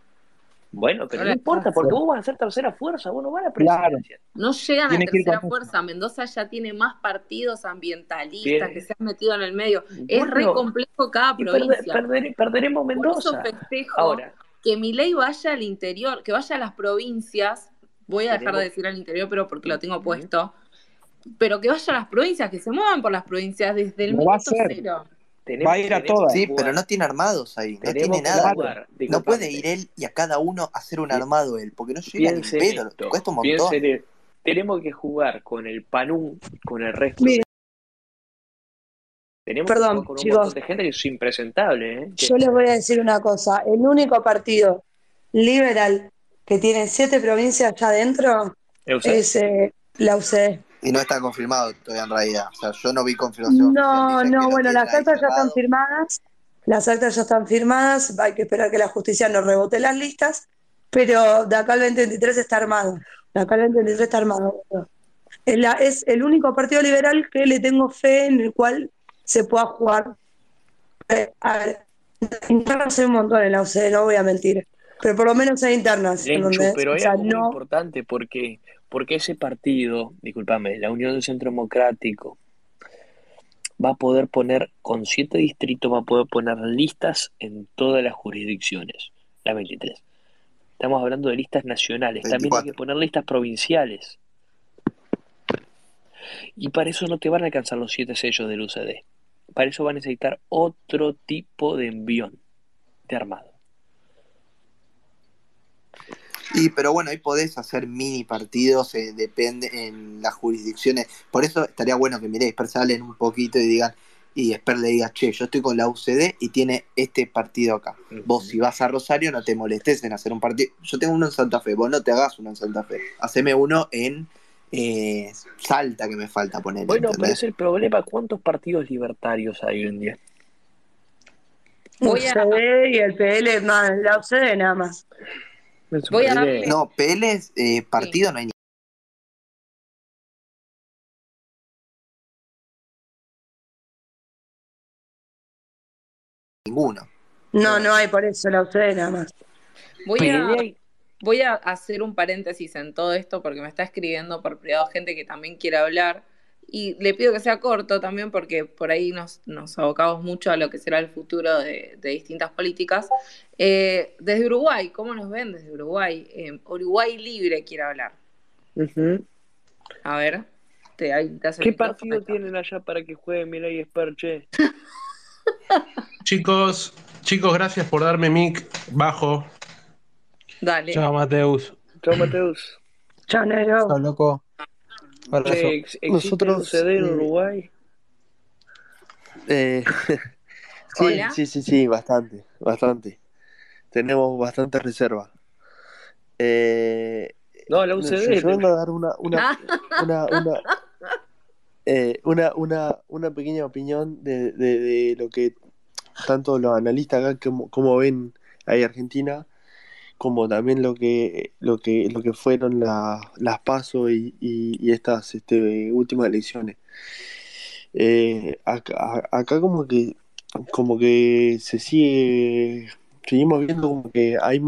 Bueno, pero No no importa, porque vos vas a ser tercera fuerza, vos no vas a la Claro. presidencia. No llegan Tiene a tercera fuerza. Mendoza ya tiene más partidos ambientalistas Tiene- que se han metido en el medio. Es re complejo cada perder- provincia. perdere- perderemos Por eso Mendoza. festejo Ahora, que mi ley vaya al interior, que vaya a las provincias. Voy a dejar Tenemos- de decir al interior, pero porque lo tengo puesto. Pero que vaya a las provincias, que se muevan por las provincias desde el a minuto cero. Tenemos, Va a ir a todas. Sí, pero no tiene armados ahí, no tiene nada. jugar. No puede ir él y a cada uno hacer un armado él, porque no llega ni pedo, esto, cuesta un montón. en- tenemos que jugar con el Panún, con el resto. Mire. Tenemos Perdón, que jugar con un chicos. montón de gente que es impresentable. ¿eh? Yo les voy a decir una cosa, el único partido liberal que tiene siete provincias allá adentro es eh, la UCD. Y no está confirmado todavía en realidad. O sea, yo no vi confirmación. No, no, bueno, las ahí cartas ya están firmadas, las actas ya están firmadas, hay que esperar que la justicia nos rebote las listas, pero de acá al 2023 está armado. De acá al 2023 está armado. Es, la- es el único partido liberal que le tengo fe en el cual se pueda jugar. Eh, a ver, internas hay un montón en la UCD, no voy a mentir, pero por lo menos hay internas. pero o hay sea, algo muy no, importante porque, porque ese partido, discúlpame, la Unión del Centro Democrático, va a poder poner, con siete distritos, va a poder poner listas en todas las jurisdicciones, la 23. Estamos hablando de listas nacionales, también hay que poner listas provinciales. Y para eso no te van a alcanzar los siete sellos del UCD. Para eso va a necesitar otro tipo de envión de armado. Y pero bueno, ahí podés hacer mini partidos, eh, depende en las jurisdicciones. Por eso estaría bueno que miréis, salen un poquito y digan, y Esper le diga, che, yo estoy con la UCD y tiene este partido acá. Vos si vas a Rosario no te molestes en hacer un partido. Yo tengo uno en Santa Fe, vos no te hagas uno en Santa Fe. Haceme uno en eh, Salta que me falta poner. Bueno, pero es el problema. ¿Cuántos partidos libertarios hay hoy en día? Voy UCD y el PL, más la UCD nada más. Voy a darle- No, PL es, eh, partido no hay ni- ninguno. No, no hay por eso la UCD nada más. Voy a, voy a hacer un paréntesis en todo esto porque me está escribiendo por privado gente que también quiere hablar y le pido que sea corto también porque por ahí nos, nos abocamos mucho a lo que será el futuro de, de distintas políticas. Eh, desde Uruguay, ¿cómo nos ven desde Uruguay? Eh, Uruguay Libre quiere hablar. A ver, te, ahí te hace el ¿Qué partido tienen allá para que juegue Milei Esperche? Chicos, chicos, gracias por darme mic bajo. Dale. Chao, Mateus. Chao, Mateus. Chao, negro. Chao, loco. Abrazo. Che, ¿ex- ¿Existe Nosotros, un CD en Uruguay? Eh, sí, Hola. sí, sí, sí, bastante, bastante. Tenemos bastante reserva. Eh, No, la UCD. yo vengo a dar una, una, Ah. una, una, eh, una, una, una pequeña opinión de, de, de lo que tanto los analistas acá como, como ven ahí Argentina, como también lo que lo que lo que fueron la- las PASO y, estas este, últimas elecciones. Eh, acá, como que como que se sigue seguimos viendo como que hay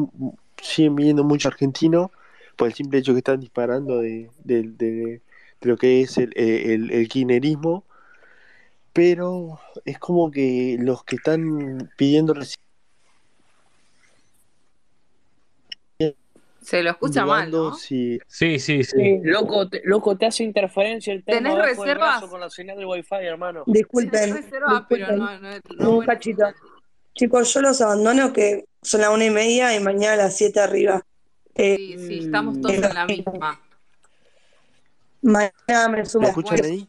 siguen viniendo muchos argentinos por el simple hecho que están disparando de, de- lo que es el, el, kirchnerismo pero es como que los que están pidiendo reci- Se lo escucha mal, ¿no? Sí, sí, sí. Loco, te, loco, te hace interferencia el tema ¿Tenés reservas? con la señal del wifi, hermano. Disculpen. Reserva, pero disculpen. no, no, no Un cachito. Chicos, yo los abandono que son las una y media y mañana a las siete arriba. Eh, Sí, sí, estamos todos en la misma. Mañana me sumo. ¿me escuchan ahí?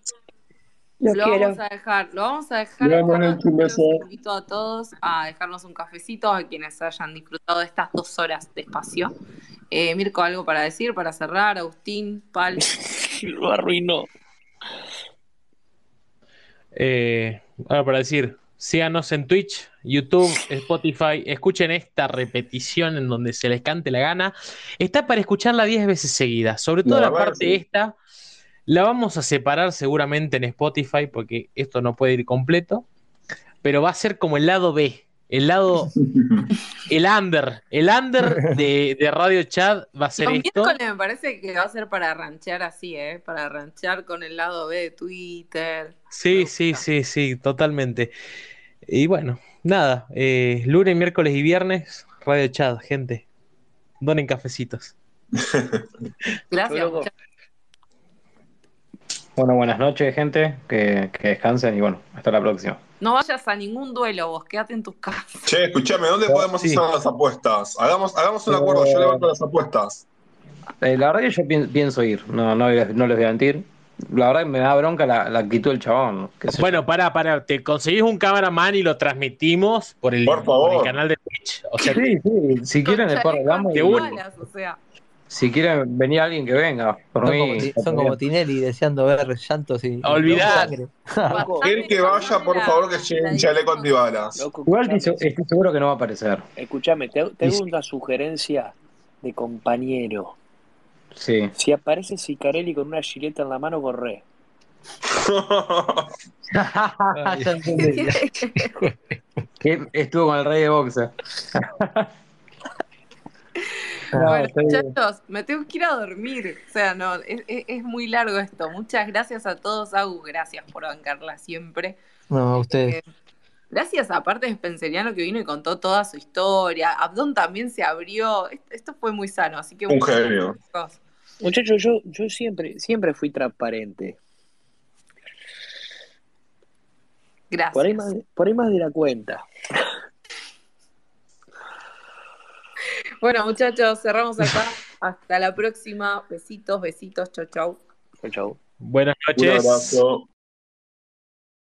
Los Lo quiero. vamos a dejar, lo vamos a dejar. Los invito a todos a dejarnos un cafecito, a quienes hayan disfrutado de estas dos horas de espacio. Eh, Mirko, ¿algo para decir, para cerrar? Agustín, Pal. Lo arruinó. Eh, ahora para decir, síganos en Twitch, YouTube, Spotify, escuchen esta repetición en donde se les cante la gana. Está para escucharla 10 veces seguidas, sobre todo La parte sí. esta. La vamos a separar seguramente en Spotify porque esto no puede ir completo, pero va a ser como el lado B, el lado, el under, el under de, de Radio Chat va a ser Los esto. miércoles me parece que va a ser para ranchear así, ¿eh? Para ranchear con el lado B de Twitter. Sí, sí, sí, sí, totalmente. Y bueno, nada, eh, lunes, miércoles y viernes, Radio Chat, gente. Donen cafecitos. Gracias. Bueno, buenas noches, gente. Que, que descansen y bueno, hasta la próxima. No vayas a ningún duelo vos, quédate en tu casa. Che, escúchame, ¿dónde podemos Sí. hacer las apuestas? Hagamos, hagamos un acuerdo, yo levanto las apuestas. Eh, la verdad que yo pi- pienso ir, no, no, les- no les voy a mentir. La verdad que me da bronca la, la actitud del chabón. Bueno, para, para, te conseguís un cameraman y lo transmitimos por el, Por por el favor. canal de Twitch. O sea, sí, sí, si quieren después hablamos. de y- una. Malas, o sea. Si quiere venir alguien que venga, por Son mí. como, son como Tinelli deseando ver llantos y, Olvidar. El que vaya, por favor, que lleve un chaleco antibalas. Loco, Igual estoy, seguro que no va a aparecer. escuchame, te, te hago una sugerencia de compañero. Sí. Si aparece Sicarelli con una chileta en la mano, corre. Que estuvo con el rey de boxe. No, Bueno, muchachos, me tengo que ir a dormir. O sea, no, es, es- es muy largo esto. Muchas gracias a todos, Agus. Gracias por bancarla siempre. No, a ustedes. Eh, gracias aparte de Spenceriano que vino y contó toda su historia. Abdón también se abrió. Est- Esto fue muy sano, así que Un genio. Muchachos, yo, yo siempre, siempre fui transparente. Gracias. Por ahí más, por ahí más de la cuenta. Bueno, muchachos, cerramos acá. Hasta la próxima. Besitos, besitos. Chau, chau. Chau, chau. Buenas Un noches. abrazo.